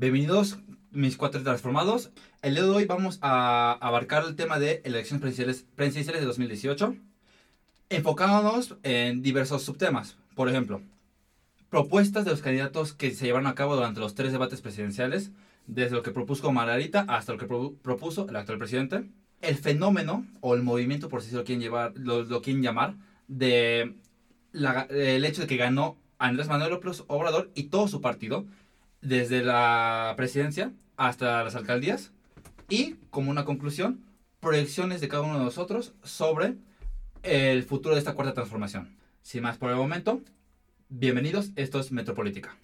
Bienvenidos, mis cuatro transformados. El día de hoy vamos a abarcar el tema de elecciones presidenciales, presidenciales de 2018, enfocándonos en diversos subtemas. Por ejemplo, propuestas de los candidatos que se llevaron a cabo durante los tres debates presidenciales, desde lo que propuso Margarita hasta lo que pro- propuso el actual presidente. El fenómeno o el movimiento, por si lo quieren, llevar, lo, lo quieren llamar, de la- el hecho de que ganó Andrés Manuel López Obrador y todo su partido, desde la presidencia hasta las alcaldías, y como una conclusión, proyecciones de cada uno de nosotros sobre el futuro de esta cuarta transformación. Sin más por el momento, bienvenidos, esto es Metropolítica.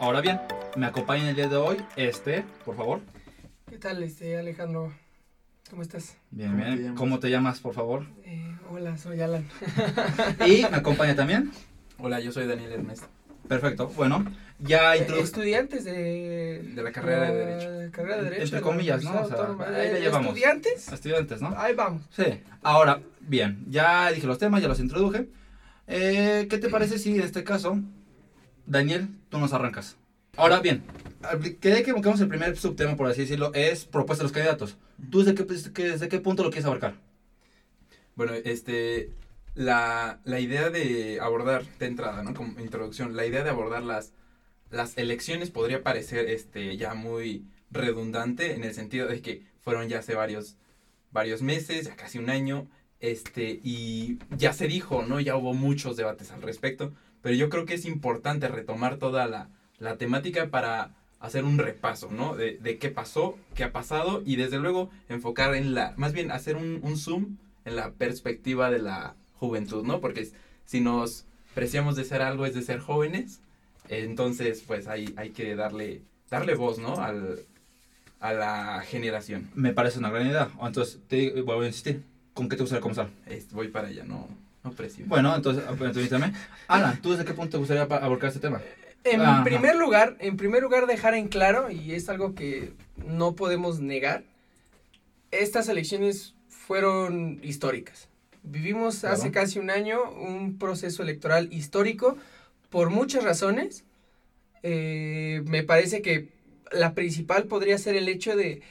Ahora bien, me acompaña el día de hoy este, por favor. ¿Qué tal, este Alejandro? ¿Cómo estás? Bien, ¿Cómo te bien. ¿Cómo te llamas, por favor? Eh, hola, soy Alan. Y me acompaña también. Hola, yo soy Daniel Ernesto. Perfecto. Bueno, ya Eh, introdu- estudiantes de... De la carrera de Derecho. la carrera de Derecho. Entre de la comillas, ¿no? O sea, ahí de- la llevamos. ¿Estudiantes? estudiantes, ¿no? Ahí vamos. Sí. Ahora, bien, ya dije los temas, ya los introduje. Eh, ¿Qué te parece si en este caso, Daniel, tú nos arrancas? Ahora bien, quería que buscamos el primer subtema, por así decirlo, es propuesta de los candidatos. ¿Tú desde qué, desde qué punto lo quieres abarcar? Bueno, este, la, la idea de abordar, de entrada, ¿no? Como introducción, la idea de abordar las, las elecciones podría parecer, este, ya muy redundante en el sentido de que fueron ya hace varios, varios meses, ya casi un año, este, y ya se dijo, ¿no? Ya hubo muchos debates al respecto, pero yo creo que es importante retomar toda la, la temática para hacer un repaso, ¿no? De, de qué pasó, qué ha pasado y desde luego enfocar en la, más bien hacer un, un zoom en la perspectiva de la juventud, ¿no? Porque si nos preciamos de ser algo es de ser jóvenes, entonces pues hay, hay que darle, darle voz, ¿no? Al, a la generación. Me parece una gran idea. Entonces, te vuelvo a insistir. ¿Con qué te gustaría comenzar? Voy para allá, no, no presiono. Bueno, entonces, permítame. Alan, ¿tú desde qué punto te gustaría abordar este tema? En Ajá. primer lugar, en primer lugar dejar en claro, y es algo que no podemos negar, estas elecciones fueron históricas. Vivimos Claro. hace casi un año un proceso electoral histórico por muchas razones. Eh, me parece que la principal podría ser el hecho de,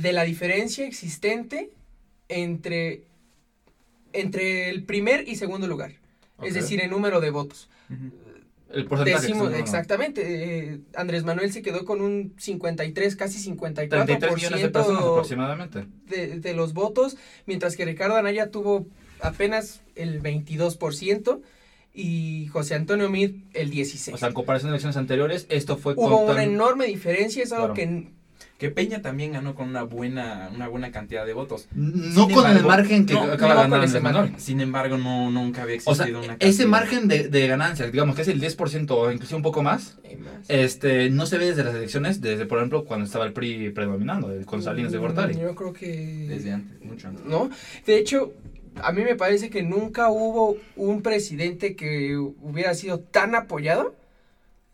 de la diferencia existente entre, entre el primer y segundo lugar. Es decir, en número de votos. Ujú. El porcentaje. Decimos, exactamente. eh, Andrés Manuel se quedó con un 53, casi 54% 33 millones de personas aproximadamente. de, de los votos, mientras que Ricardo Anaya tuvo apenas el 22% y José Antonio Mid el 16%. O sea, en comparación a elecciones anteriores, esto fue Hubo una enorme diferencia, es algo Claro. que Que Peña también ganó con una buena, una buena cantidad de votos. No Sin con el margen que no, acaba no ganando ese margen. Sin embargo, no, nunca había O sea, existido una ese cantidad. margen de, de ganancia, digamos que es el 10% o incluso un poco más, más. este, no se ve desde las elecciones, desde, por ejemplo, cuando estaba el PRI predominando, con Salinas de Gortari. Mm, Yo creo que... Desde antes, mucho antes. ¿no? De hecho, a mí me parece que nunca hubo un presidente que hubiera sido tan apoyado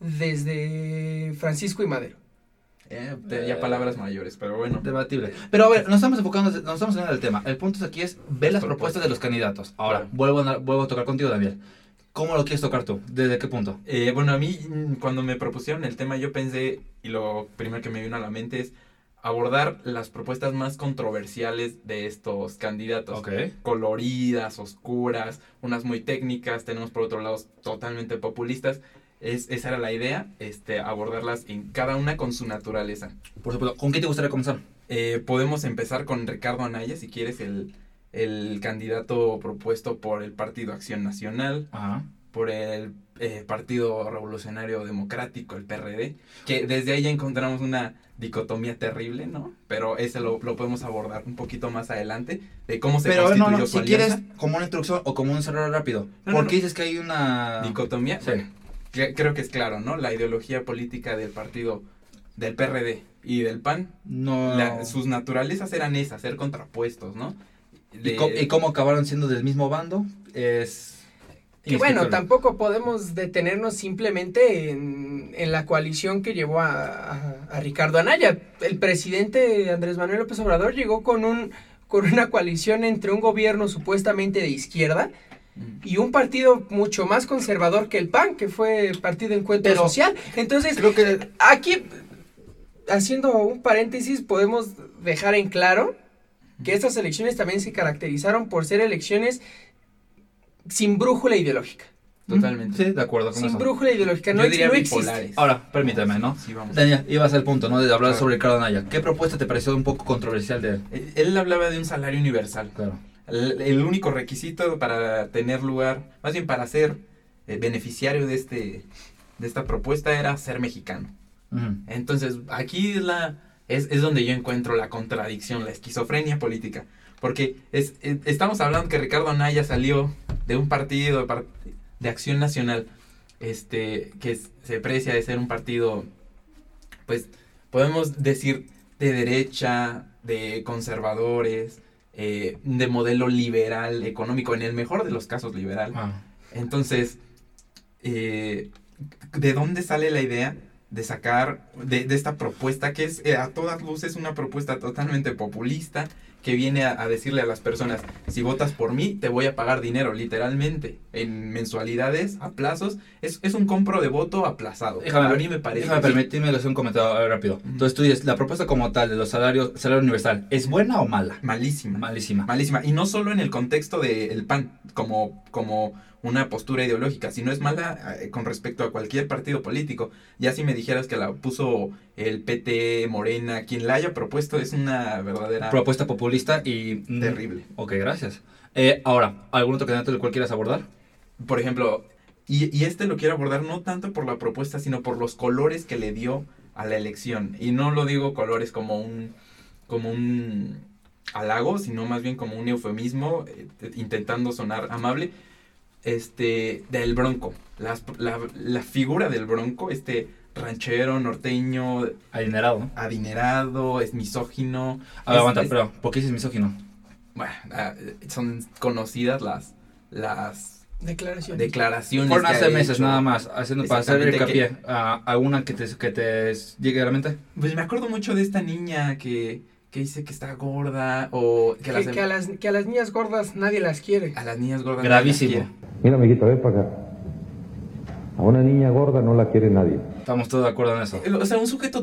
desde Francisco y Madero. Eh, te- ya palabras mayores, pero bueno. Debatible. Pero a ver, nos estamos enfocando, nos estamos en el tema. El punto aquí es ver las propuestas de los candidatos. Ahora, Claro. vuelvo, a, vuelvo a tocar contigo, Daniel. ¿Cómo lo quieres tocar tú? ¿Desde qué punto? Eh, bueno, a mí mm, cuando me propusieron el tema yo pensé, y lo primero que me vino a la mente es abordar las propuestas más controversiales de estos candidatos. Ok. Coloridas, oscuras, unas muy técnicas, tenemos por otro lado totalmente populistas. Es, esa era la idea, este, abordarlas en cada una con su naturaleza. Por supuesto, ¿con qué te gustaría comenzar? Eh, podemos empezar con Ricardo Anaya, si quieres, el, el candidato propuesto por el Partido Acción Nacional, Ajá. por el eh, Partido Revolucionario Democrático, el PRD, que desde ahí ya encontramos una dicotomía terrible, ¿no? Pero ese lo, lo podemos abordar un poquito más adelante, de cómo se Pero constituyó no, no, su si quieres, como una introducción o como un cerrar rápido. No, ¿Por qué dices que hay una... Dicotomía, Sí. bueno, creo que es claro, ¿no? La ideología política del partido del PRD y del PAN, No... la- sus naturalezas eran esas, ser contrapuestos, ¿no? ¿Y, cómo acabaron siendo del mismo bando? Es... Que bueno, tampoco podemos detenernos simplemente en, en la coalición que llevó a, a- a Ricardo Anaya. El presidente Andrés Manuel López Obrador llegó con un con una coalición entre un gobierno supuestamente de izquierda. Y un partido mucho más conservador que el PAN, que fue Partido Encuentro Pero- Social. Entonces, Creo que aquí, haciendo un paréntesis, podemos dejar en claro que estas elecciones también se caracterizaron por ser elecciones sin brújula ideológica. Totalmente. Sí, de acuerdo con Sin eso. brújula ideológica, no, Yo diría no existe. Ahora, permíteme, ¿no? Sí, vamos. Daniel, ibas al punto, ¿no? De hablar Claro. sobre Ricardo Anaya. ¿Qué propuesta te pareció un poco controversial de él? Él- Él hablaba de un salario universal. Claro. El, único requisito para tener lugar, más bien para ser eh, beneficiario de este de esta propuesta era ser mexicano. Entonces, aquí es la es, es donde yo encuentro la contradicción, la esquizofrenia política, porque es, eh, estamos hablando que Ricardo Anaya salió de un partido de, de Acción Nacional este que se precia de ser un partido pues podemos decir de derecha, de conservadores, eh, de modelo liberal económico, en el mejor de los casos liberal. Ah. Entonces, eh, ¿de dónde sale la idea de sacar de, de esta propuesta que es eh, a todas luces una propuesta totalmente populista que viene a, a decirle a las personas, si votas por mí, te voy a pagar dinero, literalmente, en mensualidades, a plazos. Es, es un compro de voto aplazado. Déjame, a mí me parece. Déjame permitirme hacer un comentario rápido. Entonces tú dices, la propuesta como tal de los salarios, salario universal, ¿es buena o mala? Malísima. Malísima. Malísima. Y no solo en el contexto del PAN, como, como una postura ideológica, sino es mala eh, con respecto a cualquier partido político. Ya si me dijeras que la puso el PT, Morena, quien la haya propuesto es una verdadera Propuesta populista y... terrible. Ok, gracias. Eh, ahora, ¿algún otro candidato del cual quieras abordar? Por ejemplo, y, y este lo quiero abordar no tanto por la propuesta, sino por los colores que le dio a la elección. Y no lo digo colores como un, como un halago, sino más bien como un eufemismo, eh, intentando sonar amable. Este, del bronco. Las- la, la figura del bronco, este ranchero, norteño, Adinerado, ¿no? adinerado, es misógino. A ver, Es- aguanta, es- pero ¿por qué dices misógino? bueno, ah, son conocidas las, las Declaración. declaraciones. Fueron hace ha meses hecho. nada más, haciendo para hacer hincapié a alguna que te, que te llegue a la mente. Pues me acuerdo mucho de esta niña que, que dice que está gorda o que, que, las, que a las, que a las niñas gordas nadie las quiere. a las niñas gordas. Gravísimo. Mira, amiguito, ven para acá. A una niña gorda no la quiere nadie. Estamos todos de acuerdo en eso. nadie. O sea, un sujeto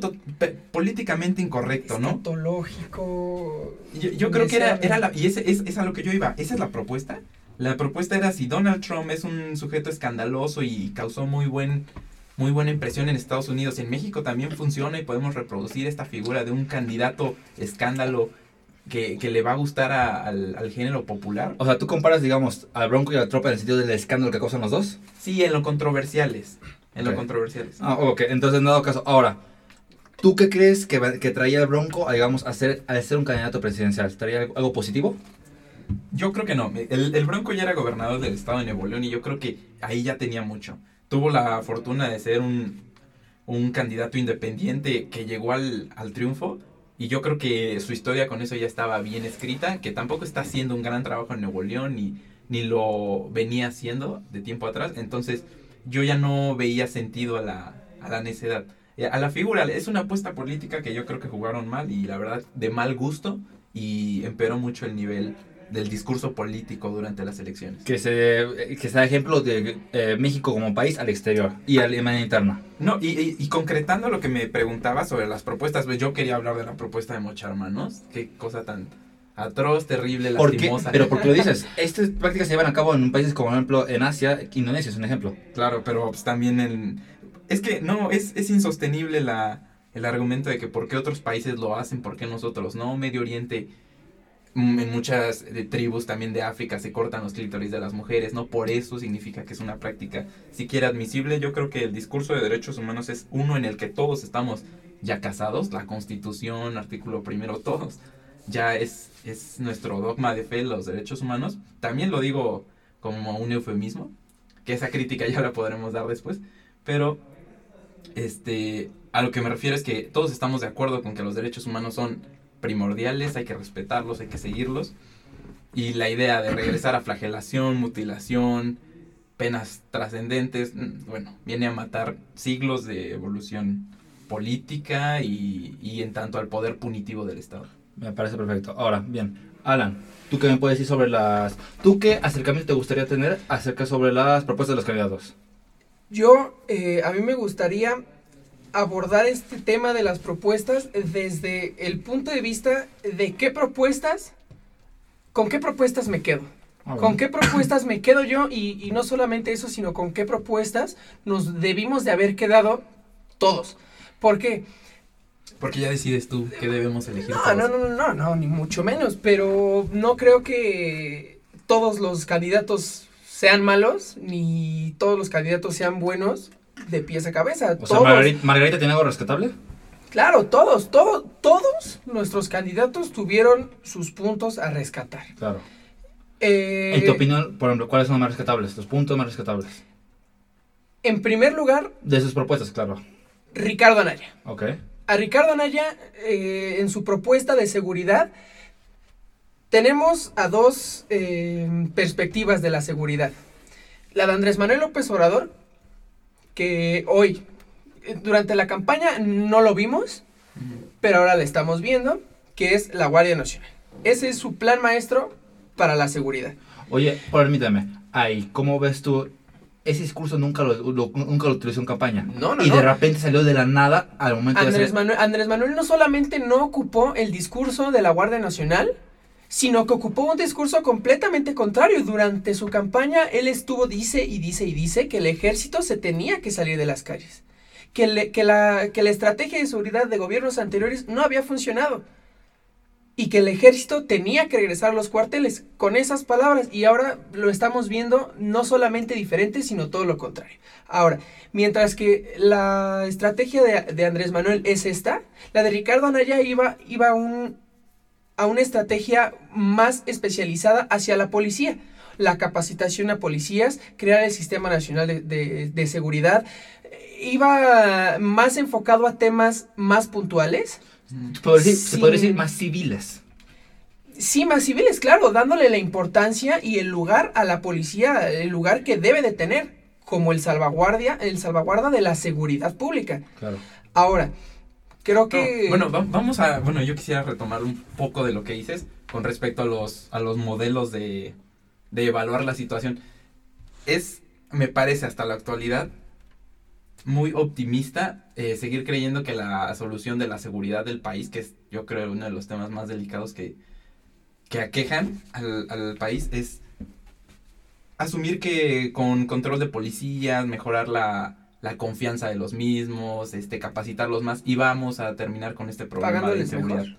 políticamente incorrecto, ¿no? Escatológico. Yo, yo creo que era, era la, y ese es, es a lo que yo iba, esa es la propuesta. La propuesta era si Donald Trump es un sujeto escandaloso y causó muy buen muy buena impresión en Estados Unidos, en México también funciona y podemos reproducir esta figura de un candidato escándalo que, que le va a gustar a- al, al género popular. O sea, tú comparas, digamos, al Bronco y a la tropa en el sentido del escándalo que causan los dos. Sí, en lo controversiales. En lo controversiales. Ah, ok, entonces en dado caso. Ahora, ¿tú qué crees que, que traía el Bronco, a, digamos, a ser, a ser un candidato presidencial? ¿Traía algo, algo positivo? Yo creo que no. El, el Bronco ya era gobernador del estado de Nuevo León y yo creo que ahí ya tenía mucho. Tuvo la fortuna de ser un, un candidato independiente que llegó al, al triunfo y yo creo que su historia con eso ya estaba bien escrita, que tampoco está haciendo un gran trabajo en Nuevo León ni, ni lo venía haciendo de tiempo atrás. Entonces yo ya no veía sentido a la, a la necedad. Eh, A la figura, es una apuesta política que yo creo que jugaron mal y la verdad de mal gusto y empeoró mucho el nivel del discurso político durante las elecciones. Que se eh, que sea ejemplo de eh, México como país al exterior y a la manera interna. No, y, y- y concretando lo que me preguntaba sobre las propuestas, pues yo quería hablar de la propuesta de Mochar Manos. Qué cosa tan atroz, terrible, ¿Por qué? lastimosa. Pero porque lo dices, estas prácticas se llevan a cabo en países como, por ejemplo, en Asia, Indonesia es un ejemplo. Claro, pero pues, también en... Es que no, es, es insostenible la, el argumento de que por qué otros países lo hacen, por qué nosotros no. Medio Oriente, en muchas eh, tribus también de África se cortan los clítoris de las mujeres, no por eso significa que es una práctica siquiera admisible. Yo creo que el discurso de derechos humanos es uno en el que todos estamos ya casados, la constitución, artículo primero, todos. Ya es, es nuestro dogma de fe los derechos humanos. También lo digo como un eufemismo, que esa crítica ya la podremos dar después, pero este, a lo que me refiero es que todos estamos de acuerdo con que los derechos humanos son primordiales, hay que respetarlos, hay que seguirlos. Y la idea de regresar a flagelación, mutilación, penas trascendentes, mm, bueno, viene a matar siglos de evolución política y, y en tanto al poder punitivo del Estado. Me parece perfecto. Ahora, bien, Alan, ¿tú qué me puedes decir sobre las... ¿Tú qué acercamiento te gustaría tener acerca sobre las propuestas de los candidatos? Yo, eh, a mí me gustaría abordar este tema de las propuestas desde el punto de vista de qué propuestas, con qué propuestas me quedo. Ah, ¿Con qué propuestas me quedo yo? Y, y no solamente eso, sino con qué propuestas nos debimos de haber quedado todos. ¿Por qué? Porque ya decides tú qué debemos elegir. No, todos. no, no, no, no, no, ni mucho menos. Pero no creo que todos los candidatos sean malos, ni todos los candidatos sean buenos de pies a cabeza. O sea, Margarita, ¿Margarita tiene algo rescatable? claro, todos, todos, todos nuestros candidatos tuvieron sus puntos a rescatar. Claro. Eh, En tu opinión, por ejemplo, ¿cuáles son los más rescatables? Los puntos más rescatables. En primer lugar, De sus propuestas, claro. Ricardo Anaya. Ok. a Ricardo Anaya eh, en su propuesta de seguridad tenemos a dos eh, perspectivas de la seguridad. La de Andrés Manuel López Obrador, que hoy, eh, durante la campaña no lo vimos, pero ahora la estamos viendo, que es la Guardia Nacional. Ese es su plan maestro para la seguridad. Oye, permíteme. Ahí, ¿cómo ves tú? Ese discurso nunca lo, lo- nunca lo utilizó en campaña. No, no, y de no. repente salió de la nada al momento de Andrés hacer... Manuel, Andrés Manuel no solamente no ocupó el discurso de la Guardia Nacional, sino que ocupó un discurso completamente contrario. Durante su campaña, él estuvo, dice y dice y dice que el ejército se tenía que salir de las calles. Que, le- que la, que la estrategia de seguridad de gobiernos anteriores no había funcionado. Y que el ejército tenía que regresar a los cuarteles con esas palabras. Y ahora lo estamos viendo no solamente diferente, sino todo lo contrario. Ahora, mientras que la estrategia de, de Andrés Manuel es esta, la de Ricardo Anaya iba, iba un, a una estrategia más especializada hacia la policía. La capacitación a policías, crear el Sistema Nacional de, de- de Seguridad, eh, iba más enfocado a temas más puntuales. Se podría se decir más civiles. Sí, más civiles, claro, dándole la importancia y el lugar a la policía, el lugar que debe de tener, como el salvaguardia, el salvaguarda de la seguridad pública. Claro. Ahora, creo No, que... bueno, va- vamos a. Bueno, yo quisiera retomar un poco de lo que dices con respecto a los, a los modelos de, de evaluar la situación. Es, me parece, hasta la actualidad, muy optimista eh, seguir creyendo que la solución de la seguridad del país, que es, yo creo, uno de los temas más delicados que, que aquejan al, al país, es asumir que con control de policías, mejorar la, la confianza de los mismos, este, capacitarlos más, y vamos a terminar con este problema de Pagándoles inseguridad. mejor.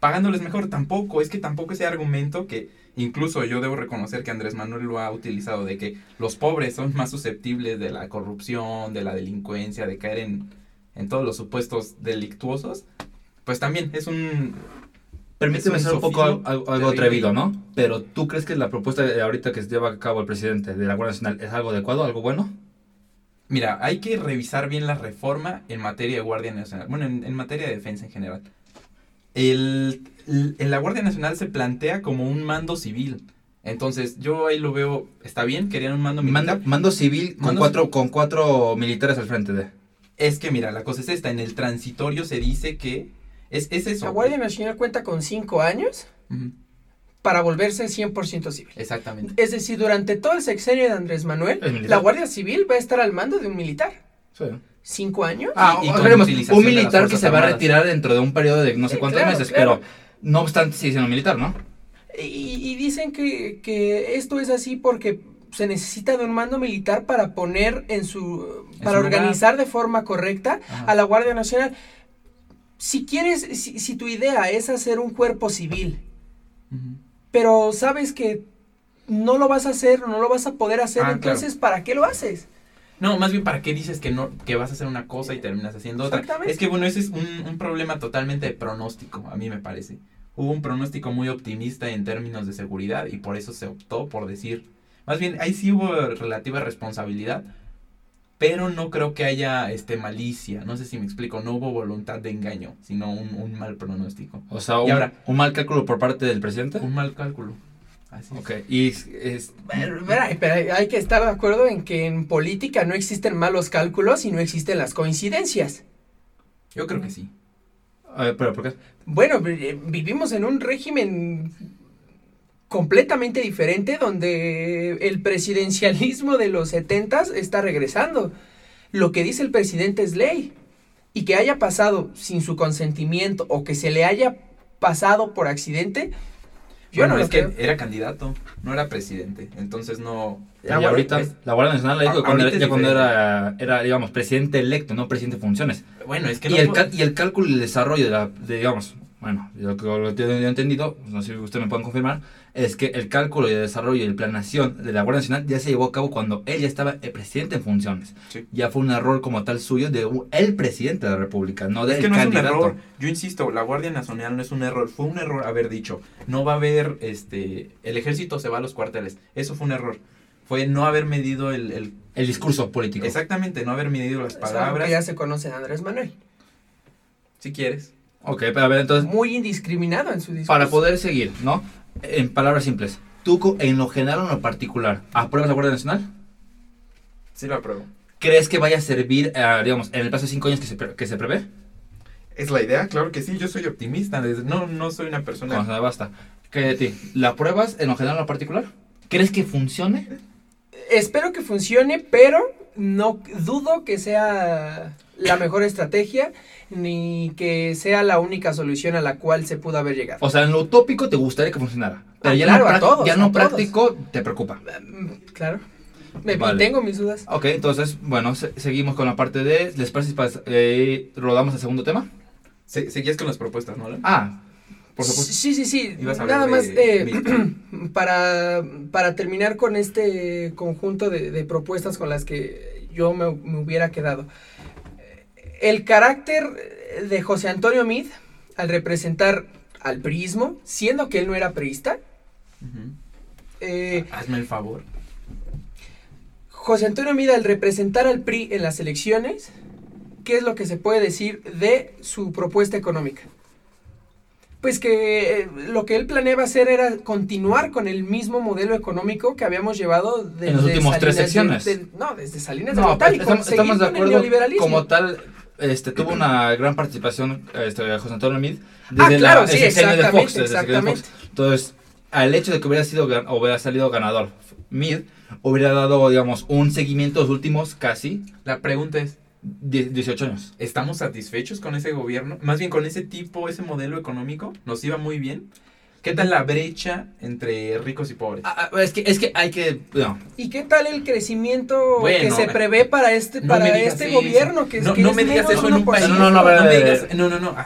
Pagándoles mejor, tampoco, es que tampoco ese argumento que incluso yo debo reconocer que Andrés Manuel lo ha utilizado, de que los pobres son más susceptibles de la corrupción, de la delincuencia, de caer en, en todos los supuestos delictuosos, pues también es un... Permíteme ser un poco algo, algo atrevido, ¿no? Pero ¿tú crees que la propuesta de ahorita que se lleva a cabo el presidente de la Guardia Nacional es algo adecuado, algo bueno? Mira, hay que revisar bien la reforma en materia de Guardia Nacional. Bueno, en, en materia de defensa en general. El, la Guardia Nacional se plantea como un mando civil. Entonces, yo ahí lo veo, está bien, querían un mando militar. Mando, mando civil con Mando cuatro, con cuatro militares al frente de... Es que mira, la cosa es esta, en el transitorio se dice que es, es eso. La Guardia Nacional cuenta con cinco años para volverse 100% civil. Exactamente. Es decir, durante todo el sexenio de Andrés Manuel, la Guardia Civil va a estar al mando de un militar. Sí. ¿Cinco años? Ah, Y- y veremos, un militar que se va a retirar dentro de un periodo de no sé Sí, cuántos claro, meses, claro. pero no obstante sigue siendo militar, ¿no? Y, y dicen que, que esto es así porque se necesita de un mando militar para poner en su... En para su lugar. organizar de forma correcta Ajá. a la Guardia Nacional. Si quieres, si, si tu idea es hacer un cuerpo civil, Ujú. Pero sabes que no lo vas a hacer, no lo vas a poder hacer, Ah, entonces ¿para qué lo haces? No, más bien, ¿para qué dices que no que vas a hacer una cosa y terminas haciendo otra? Exactamente. Es que, bueno, ese es un, un problema totalmente de pronóstico, a mí me parece. Hubo un pronóstico muy optimista en términos de seguridad y por eso se optó por decir... Más bien, ahí sí hubo relativa responsabilidad, pero no creo que haya este malicia, no sé si me explico, no hubo voluntad de engaño, sino un, un mal pronóstico. O sea, Y un, ahora- un mal cálculo por parte del presidente. Un mal cálculo. Así es. Ok, y es, es- Pero, pero hay- pero hay- hay que estar de acuerdo en que en política no existen malos cálculos y no existen las coincidencias. Yo creo que sí. a ver, pero ¿por qué? Bueno, vi- vivimos en un régimen completamente diferente donde el presidencialismo de los setentas está regresando. Lo que dice el presidente es ley. Y que haya pasado sin su consentimiento o que se le haya pasado por accidente, yo bueno, no es que era candidato, no era presidente. Entonces no. y ahorita es- la Guardia Nacional la dijo A- cuando, ya era, era, digamos, presidente electo, no presidente de funciones. Bueno, es que y, no el cal- y el cálculo y el desarrollo de, la, de, digamos, bueno, que lo que yo he entendido, no sé si ustedes me pueden confirmar, es que el cálculo y el desarrollo y la planeación de la Guardia Nacional ya se llevó a cabo cuando él ya estaba el presidente en funciones. Sí. Ya fue un error como tal suyo de el presidente de la República, no del Es que no candidato. es un error. Yo insisto, la Guardia Nacional no es un error. Fue un error haber dicho, no va a haber, este, el ejército se va a los cuarteles. Eso fue un error. Fue no haber medido el, el- El discurso político. exactamente, no haber medido las palabras. que ya se conoce de Andrés Manuel. Si quieres. Ok, pero a ver, entonces, Muy indiscriminado en su discurso. para poder seguir, ¿no? En palabras simples, ¿tú co- en lo general o en lo particular apruebas la Guardia Nacional? Sí lo apruebo. ¿Crees que vaya a servir, eh, digamos, en el plazo de cinco años que se, pre- que se prevé? Es la idea, claro que sí. Yo soy optimista. No, no soy una persona. Con eso basta. ¿Qué de ti? ¿La apruebas en lo general o en lo particular? ¿Crees que funcione? Espero que funcione, pero no dudo que sea la mejor estrategia ni que sea la única solución a la cual se pudo haber llegado. O sea, en lo utópico te gustaría que funcionara. Pero Ah, ya, claro, no, a prac- todos, ya a no todos. práctico te preocupa. Mm, Claro. Me, Vale. Tengo mis dudas. Ok, entonces, bueno, se- seguimos con la parte de... ¿Les parece eh, rodamos al segundo tema? Se- seguías con las propuestas, ¿no? Ah, por supuesto. Sí, sí, sí. Nada de más eh, para, para terminar con este conjunto de, de propuestas con las que yo me, me hubiera quedado. El carácter de José Antonio Mid, al representar al priismo, siendo que él no era priista, eh, Hazme el favor. José Antonio Mid, al representar al PRI en las elecciones, ¿qué es lo que se puede decir de su propuesta económica? Pues que eh, lo que él planeaba hacer era continuar con el mismo modelo económico que habíamos llevado desde En las últimas tres Salinas de- secciones. de- no, desde Salinas de No, Gortari, con- estamos, estamos de acuerdo. Como tal, este, tuvo una gran participación este, José Antonio Mid. Ah, claro, el sí, sexenio de exactamente, Fox, desde de Fox. exactamente. Entonces, al hecho de que hubiera sido hubiera salido ganador Mid, hubiera dado, digamos, un seguimiento los últimos casi La pregunta es, 18 años. ¿estamos satisfechos con ese gobierno? Más bien con ese tipo, ese modelo económico. ¿Nos iba muy bien? ¿Qué tal la brecha entre ricos y pobres? Ah, ah, es, que, es que hay que... no, ¿Y qué tal el crecimiento Bueno, que se prevé para este, no para este eso. gobierno? Que, es- No- que no es me digas eso en un 1%. país. No, no, no, no,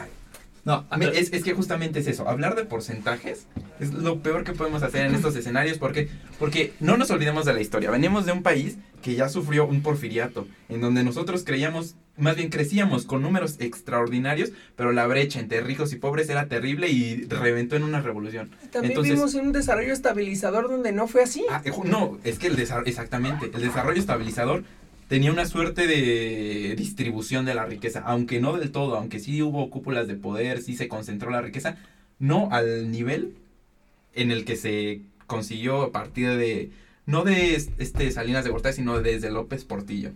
Me- Es, es que justamente es eso, hablar de porcentajes es lo peor que podemos hacer en estos escenarios porque, porque no nos olvidemos de la historia, venimos de un país que ya sufrió un porfiriato, en donde nosotros creíamos, más bien crecíamos con números extraordinarios, pero la brecha entre ricos y pobres era terrible y reventó en una revolución. También Entonces- vimos un desarrollo estabilizador donde no fue así. Ah, eh, no, es que el desarrollo, exactamente, el desarrollo estabilizador tenía una suerte de distribución de la riqueza, aunque no del todo, aunque sí hubo cúpulas de poder, sí se concentró la riqueza, no al nivel en el que se consiguió a partir de, no de este Salinas de Gortari, sino desde López Portillo.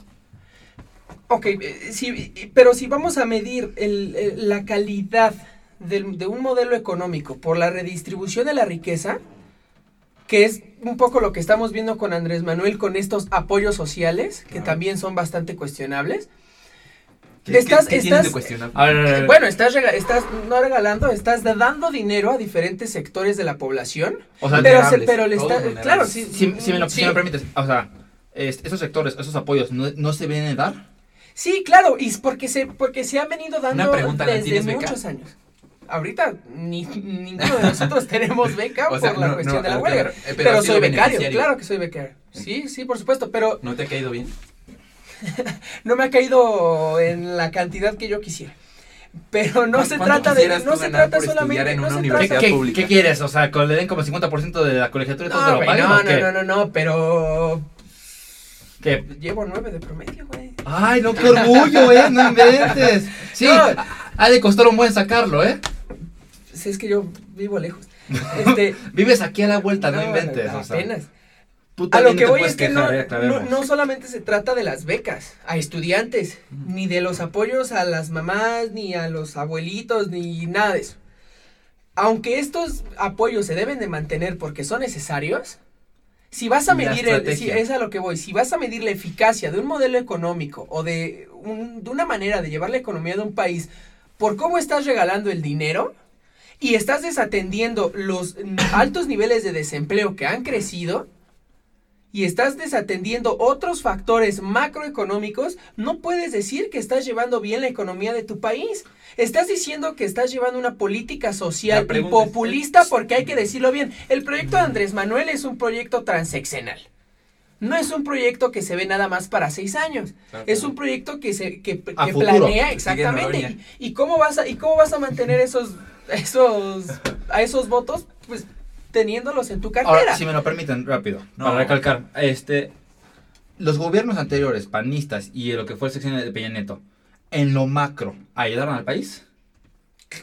Ok, eh, sí, eh, pero si vamos a medir el- el- la calidad de un modelo económico por la redistribución de la riqueza, que es un poco lo que estamos viendo con Andrés Manuel con estos apoyos sociales, que Claro. también son bastante cuestionables. ¿Qué, Estás- qué- qué estás- cuestionable? A ver, a ver, a ver. Bueno, estás, rega- estás no regalando, estás dando dinero a diferentes sectores de la población, o sea, pero, se- pero le está, claro, sí, si, si me lo, si me lo permites, o sea, es- esos sectores, esos apoyos, ¿no, no se vienen a dar? Sí, claro, y es porque se, porque se han venido dando Una pregunta, ¿la desde beca? muchos años. Ahorita ni, ninguno de nosotros tenemos beca O sea, por la no, cuestión no, de la que huelga. eh, pero sido soy becario, claro que soy becario. Sí, sí, por supuesto, pero ¿No te ha caído bien? no me ha caído en la cantidad que yo quisiera. Pero no ¿Cuán- se trata de no se trata solamente en no una se ¿Qué, universidad trata qué- pública. qué quieres? O sea, que le den como el 50% de la colegiatura y todo te no, lo paguen, no, o qué? no, no, no, no, pero ¿Qué? llevo nueve de promedio, güey. Ay, no, qué orgullo, ¿eh? No inventes. Sí, No. ha de costar un buen sacarlo, ¿eh? Si es que yo vivo lejos. Este, Vives aquí a la vuelta, no, no, inventes. o sea, apenas. A lo que voy es que quejar, no, eh, no, no solamente se trata de las becas a estudiantes, ni de los apoyos a las mamás, ni a los abuelitos, ni nada de eso. aunque estos apoyos se deben de mantener porque son necesarios, si vas a medir, el, si, es a lo que voy, si vas a medir la eficacia de un modelo económico o de, un- de una manera de llevar la economía de un país por cómo estás regalando el dinero y estás desatendiendo los altos niveles de desempleo que han crecido y estás desatendiendo otros factores macroeconómicos, no puedes decir que estás llevando bien la economía de tu país. Estás diciendo que estás llevando una política social y populista porque hay que decirlo bien. El proyecto de Andrés Manuel es un proyecto transeccional. No es un proyecto que se ve nada más para seis años. Claro, Es claro. un proyecto que se que, que A futuro. planea exactamente. en Y, y cómo vas a y cómo vas a mantener esos esos a esos votos pues teniéndolos en tu cartera. Ahora, si me lo permiten, rápido, No. para recalcar, este, los gobiernos anteriores, panistas y lo que fue el sexenio de Peña Nieto, en lo macro, ¿ayudaron al país?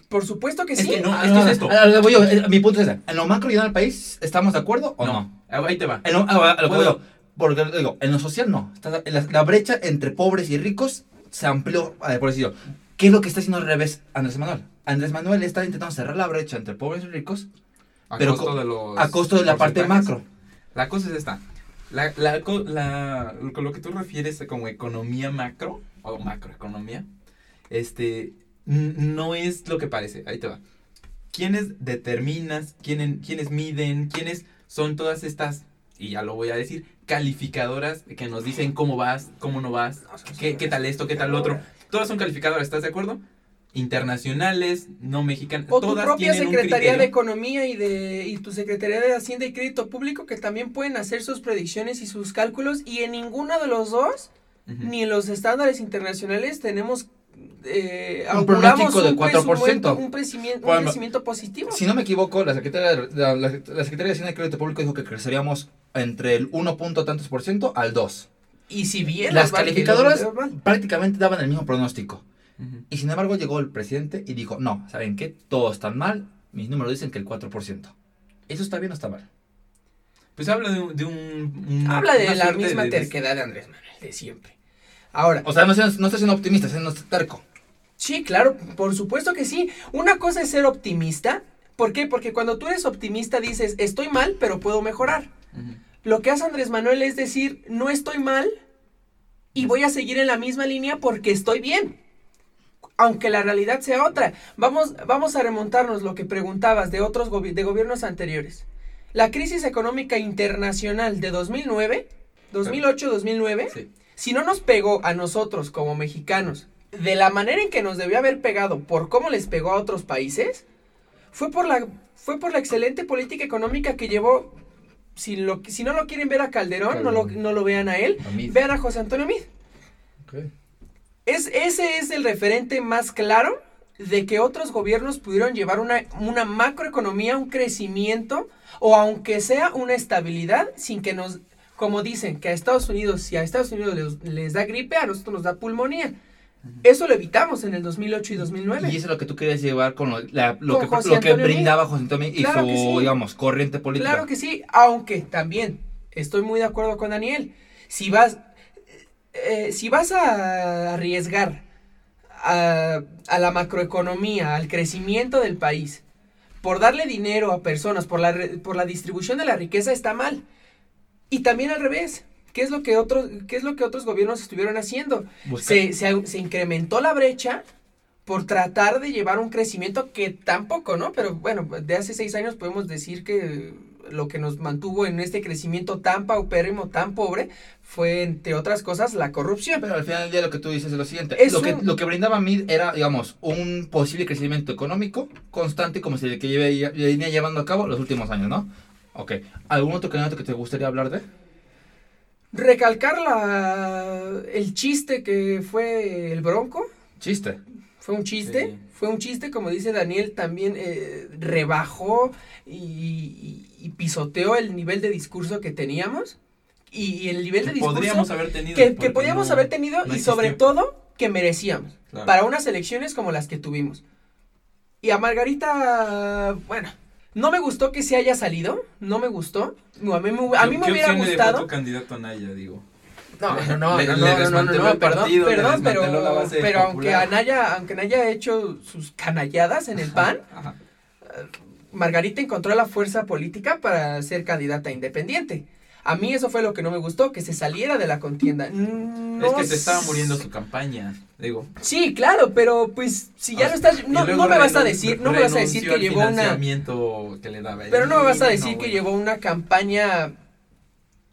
Por supuesto que Es sí. que no, Ah, es que es esto. a lo que voy yo, eh, mi punto es ese, ¿en lo macro ayudaron al país? ¿Estamos de acuerdo o no? Ah, Ahí te va. En lo, a, a lo que voy yo, porque digo, en lo social no, Está- la, la brecha entre pobres y ricos se amplió, eh, por decirlo, ¿qué es lo que está haciendo al revés Andrés Manuel? Andrés Manuel está intentando cerrar la brecha entre pobres y ricos A Pero costo co- de los a costo de la parte macro. La cosa es esta. La, la, la- con lo que tú refieres como economía macro o macroeconomía, este, no es lo que parece. Ahí te va. ¿Quiénes determinas, quiénes, quiénes miden, quiénes son todas estas, y ya lo voy a decir, calificadoras que nos dicen cómo vas, cómo no vas, qué, qué tal esto, qué tal lo otro? Todas son calificadoras, ¿estás de acuerdo? Internacionales, no mexicanas, O tu todas propia tienen un Secretaría de. Economía y de y tu Secretaría de Hacienda y Crédito Público que también pueden hacer sus predicciones y sus cálculos y en ninguno de los dos ni en los estándares internacionales tenemos eh, Un pronóstico de un 4%. crecimiento- un crecimiento, un Bueno, crecimiento positivo. Si no me equivoco, la Secretaría de, la, la- la Secretaría de Hacienda y Crédito Público dijo que creceríamos entre el 1 punto tantos por ciento al 2. y si bien Las calificadoras prácticamente daban el mismo pronóstico. Ujú. Y sin embargo llegó el presidente y dijo, no, ¿saben qué? Todos están mal, mis números dicen que el 4%. ¿Eso está bien o está mal? Pues habla de un... de un- una- habla de la misma de- terquedad de Andrés Manuel de siempre. Ahora, O sea, no, seas- no siendo optimista, está siendo terco. Sí, claro, por supuesto que sí. Una cosa es ser optimista. ¿Por qué? Porque cuando tú eres optimista dices, estoy mal, pero puedo mejorar. Lo que hace Andrés Manuel es decir, no estoy mal y voy a seguir en la misma línea porque estoy bien. Aunque la realidad sea otra. Vamos, vamos a remontarnos lo que preguntabas de otros gobi- de gobiernos anteriores. La crisis económica internacional de 2009, 2008-2009, Sí. Si no nos pegó a nosotros como mexicanos de la manera en que nos debió haber pegado por cómo les pegó a otros países, fue por la, fue por la excelente política económica que llevó. Si, lo, si no lo quieren ver a Calderón, no lo, no lo vean a él, vean a José Antonio Mid. Es, ese es el referente más claro de que otros gobiernos pudieron llevar una, una macroeconomía, un crecimiento, o aunque sea una estabilidad, sin que nos, como dicen, que a Estados Unidos, si a Estados Unidos les, les da gripe, a nosotros nos da pulmonía. Eso lo evitamos en el 2008 y 2009. Y eso es lo que tú querías llevar con lo, la- lo Con que, José lo que brindaba José Antonio y Claro su, sí. digamos, corriente política. Claro que sí, aunque también estoy muy de acuerdo con Daniel. Si vas, eh, si vas a arriesgar a, a la macroeconomía, al crecimiento del país, por darle dinero a personas, por la, por la distribución de la riqueza, está mal. Y también al revés. ¿Qué es lo que otros, qué es lo que otros gobiernos estuvieron haciendo? Se, se, se incrementó la brecha por tratar de llevar un crecimiento que tampoco, ¿no? Pero bueno, de hace seis años podemos decir que lo que nos mantuvo en este crecimiento tan paupérrimo, tan pobre, fue, entre otras cosas, la corrupción. Pero al final del día lo que tú dices es lo siguiente. Es lo, que, lo que brindaba Mid era, digamos, un posible crecimiento económico constante como el que venía llevando a cabo los últimos años, ¿no? Ok. ¿Algún otro candidato que te gustaría hablar de? Recalcar la, el chiste que fue el Bronco, Chiste. fue un chiste, Sí. fue un chiste, como dice Daniel, también eh, rebajó y, y- y pisoteó el nivel de discurso que teníamos y, y el nivel de discurso podríamos haber tenido. que, podíamos no- haber tenido no y sobre todo que merecíamos Claro. para unas elecciones como las que tuvimos. Y a Margarita, bueno, no me gustó que se haya salido, no me gustó. No, A mí, me- a mí me ¿Qué hubiera gustado. tu candidato a Naya, digo? No, no, no, Le- no, le no, no, no, no, perdón, perdón, pero, pero aunque. Anaya, aunque Anaya ha hecho sus canalladas en el PAN, Ajá. Margarita encontró la fuerza política para ser candidata independiente. A mí eso fue lo que no me gustó, que se saliera de la contienda. No es que se estaba muriendo su campaña, digo. Sí, claro, pero pues si ya O no estás, no, me vas a decir, no me vas a decir que al llevó una, que le daba pero no me vas a decir que no, llevó una campaña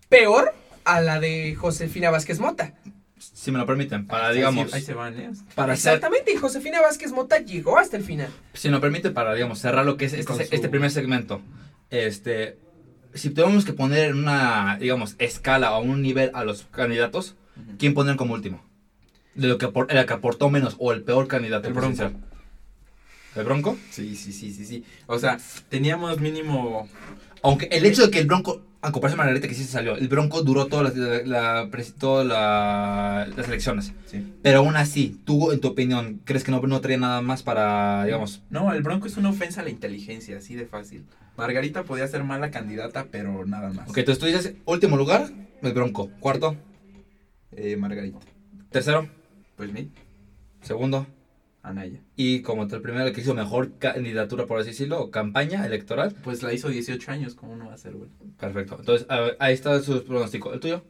peor a la de Josefina Vázquez Mota. Si me lo permiten, para, digamos, Ahí se van, ¿eh? para Exactamente, y Josefina Vázquez Mota llegó hasta el final. si me lo permite, para, digamos, cerrar lo que es este, este primer segmento, este, si tenemos que poner en una, digamos, escala o un nivel a los candidatos. ¿quién poner como último? De lo que, el que aportó menos o el peor candidato El Bronco. ¿El Bronco? Sí, sí, sí, sí, sí. O sea, teníamos mínimo... Aunque el hecho de que el Bronco, a comparación de Margarita que sí se salió, el Bronco duró todas las, la, la- presi- todas la- las elecciones. Sí. Pero aún así, tú, en tu opinión, ¿crees que no, no traía nada más para, digamos, No, el Bronco es una ofensa a la inteligencia, así de fácil. Margarita podía ser mala candidata, pero nada más. Ok, entonces tú dices, último lugar, el Bronco. Cuarto, Eh, Margarita. tercero, Pues mi, segundo. Anaya. Y como el primero que hizo mejor candidatura, por así decirlo, o campaña electoral. Pues la hizo 18 años, ¿cómo no va a ser, güey? Perfecto. Entonces, a ver, ahí está su pronóstico. ¿El tuyo?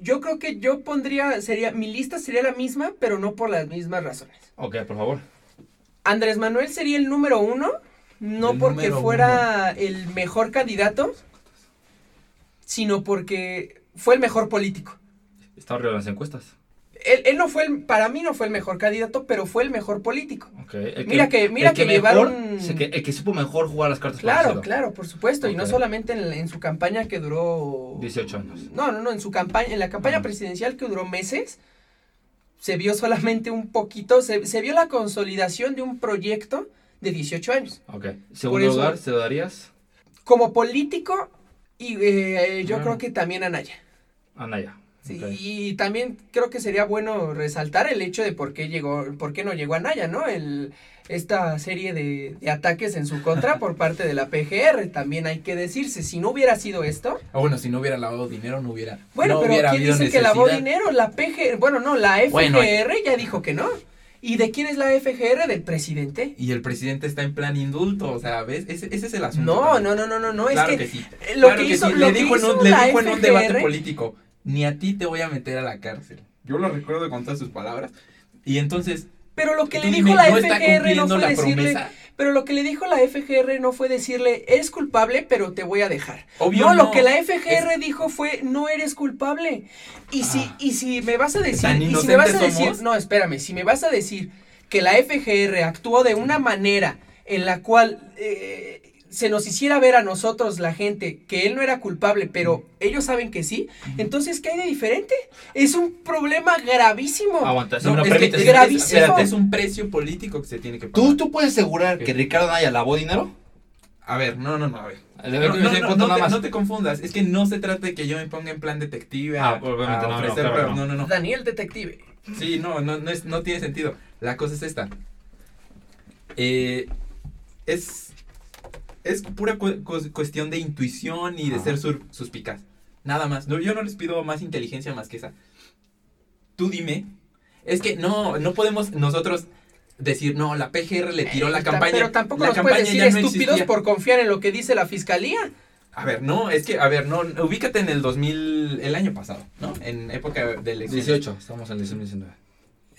Yo creo que yo pondría, sería, mi lista sería la misma, pero no por las mismas razones. Ok, por favor. Andrés Manuel sería el número uno, no El porque fuera el mejor candidato, sino porque fue el mejor político. Está arriba en las encuestas. Él, él no fue el, para mí no fue el mejor candidato, pero fue el mejor político. Ok. El Mira que- mira que mejor- llevaron- el que supo mejor jugar las cartas. Claro, decirlo. claro, por supuesto, y no solamente en, en su campaña que duró 18 años. No, no, no, en su campaña, en la campaña presidencial que duró meses, se vio solamente un poquito, se, se vio la consolidación de un proyecto de 18 años. Ok. Segundo eso- lugar, ¿se lo darías? Como político, y eh, yo creo que también Anaya. Anaya. Sí. Y también creo que sería bueno resaltar el hecho de por qué llegó, por qué no llegó Anaya, ¿no? El, esta serie de, de ataques en su contra por parte de la PGR, también hay que decirse, si no hubiera sido esto, Ah, bueno, si no hubiera lavado dinero, no hubiera. bueno, no pero hubiera ¿quién dice que lavó dinero? La PGR, bueno, no, la FGR Bueno, ya dijo que no. ¿Y de quién es la FGR? ¿Del presidente? Y el presidente está en plan indulto, o sea, ¿ves? Ese, ese es el asunto. No, también. no, no, no, no, no, claro es que, que, sí. lo Claro que que hizo, sí. lo Le dijo, en un, le dijo en un debate político, ni a ti te voy a meter a la cárcel. Yo lo recuerdo con todas sus palabras. Y entonces, Pero lo que le dime, dijo la ¿no está FGR no fue la decirle, promesa? pero lo que le dijo la FGR no fue decirle, eres culpable, pero te voy a dejar. Obvio no, lo que la FGR dijo fue, no eres culpable. Y si, Ah. y si me vas a decir, ¿Tan y si me vas a decir, somos? no, espérame, si me vas a decir que la FGR actuó de una manera en la cual eh, se nos hiciera ver a nosotros, la gente, que él no era culpable, pero ellos saben que sí, entonces, ¿qué hay de diferente? Es un problema gravísimo. Aguanta, No, me lo es, que es, gravísimo. es- espérate, es un precio político que se tiene que pagar. ¿Tú, ¿Tú puedes asegurar ¿Qué? que Ricardo Anaya lavó dinero? A ver, no, no, no, a ver. No, no, no, no te, no te confundas, es que no se trata de que yo me ponga en plan detective a, Ah, obviamente a no, no, ofrecer claro no, no. no, no. Daniel Detective. Sí, no, no, no, es, no tiene sentido. La cosa es esta. Eh, es, es pura cu- cu- cuestión de intuición y de Ajá. ser sur- suspicaz. Nada más. No, yo no les pido más inteligencia más que esa. Tú dime. Es que no, no podemos nosotros decir, no, la PGR le tiró la Eh, ta- campaña. Pero tampoco la nos puedes decir no estúpidos por confiar en lo que dice la fiscalía. A ver, no, es que, a ver, no, ubícate en el 2000, el año pasado, ¿no? En época de elecciones. 18, estamos en 2019.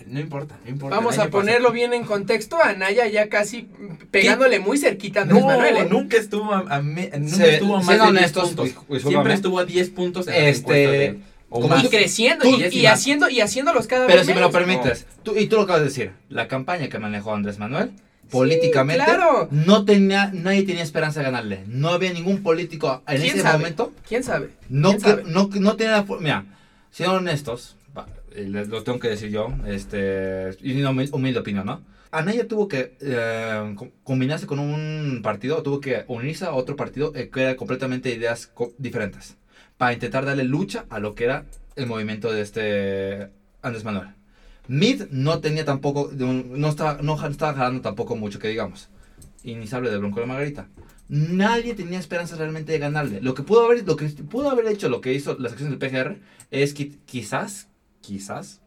No importa, no importa. Vamos a pasado. ponerlo bien en contexto. A Naya ya casi pegándole muy cerquita a Andrés No, Manuel. ¿eh? nunca estuvo a, a me- nunca Se- estuvo a más sean de 10 honestos, puntos. dis- discúlpame. Siempre estuvo a 10 puntos en las Este, encuestas de- o como más. Y creciendo Tú- y, y y más. haciendo y haciéndolos cada Pero vez si me lo permites, tú, y tú lo acabas de decir, la campaña que manejó Andrés Manuel, políticamente, claro. no tenía, nadie tenía esperanza de ganarle. No había ningún político en ¿Quién ese sabe? momento. ¿Quién sabe? No, ¿Quién que, sabe? no, no tenía Mira, siendo honestos, lo tengo que decir yo, este, y una humil- humilde opinión, ¿no? Anaya tuvo que eh, co- combinarse con un partido, tuvo que unirse a otro partido eh, que era completamente ideas co- diferentes, para intentar darle lucha a lo que era el movimiento de este Andrés Manuel. Mid no tenía tampoco, no estaba, no estaba jalando tampoco mucho, que digamos. Y ni se hable de Bronco de Margarita. Nadie tenía esperanzas realmente de ganarle. Lo que pudo haber, lo que pudo haber hecho, lo que hizo las acciones del PGR, es que quizás, quizás,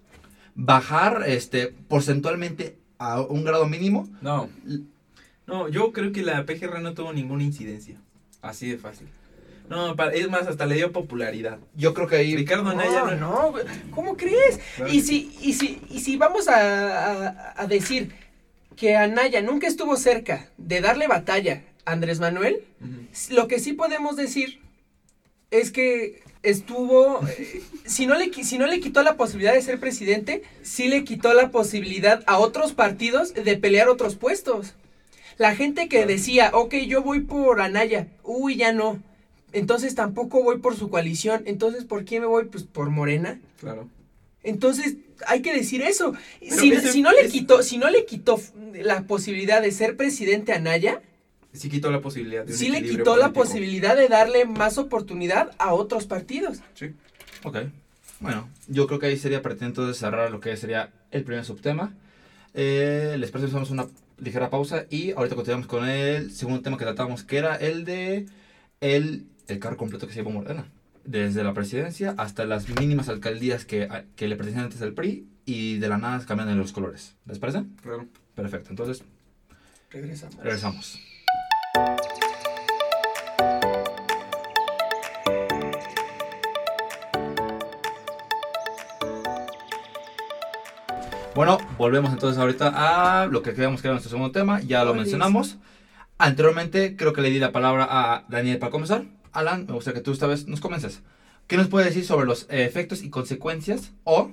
bajar este porcentualmente a un grado mínimo. No. No, yo creo que la PGR no tuvo ninguna incidencia. Así de fácil. No, es más, hasta le dio popularidad. Yo creo que ahí... Ricardo Anaya No, no. no, güey, ¿cómo crees? Claro Y si, y si, y si vamos a, a- a decir que Anaya nunca estuvo cerca de darle batalla a Andrés Manuel, lo que sí podemos decir es que estuvo, eh, si no, le, si no le quitó la posibilidad de ser presidente, sí le quitó la posibilidad a otros partidos de pelear otros puestos. La gente que decía, ok, yo voy por Anaya, uy, ya no. Entonces tampoco voy por su coalición. Entonces, ¿por qué me voy? Pues por Morena. Claro. Entonces, hay que decir eso. Si, ese- si no le ese- quitó, si no le quitó la posibilidad de ser presidente a Anaya, Sí quitó la posibilidad de un sí le quitó la posibilidad de darle más oportunidad a otros partidos. Sí. Ok. Bueno, yo creo que ahí sería pertinente cerrar lo que sería el primer subtema. Eh, les parece que hacemos una ligera pausa y ahorita continuamos con el segundo tema que tratamos, que era el de el, el cargo completo que se llevó Morena. Desde la presidencia hasta las mínimas alcaldías que, que le pertenecían antes del PRI y de la nada cambian de los colores. ¿Les parece? Claro. Perfecto, entonces Regresamos. regresamos. Bueno, volvemos entonces ahorita a lo que creíamos que era nuestro segundo tema. Ya lo mencionamos. Anteriormente creo que le di la palabra a Daniel para comenzar. Alan, me gustaría que tú esta vez nos comiences. ¿Qué nos puede decir sobre los eh, efectos y consecuencias o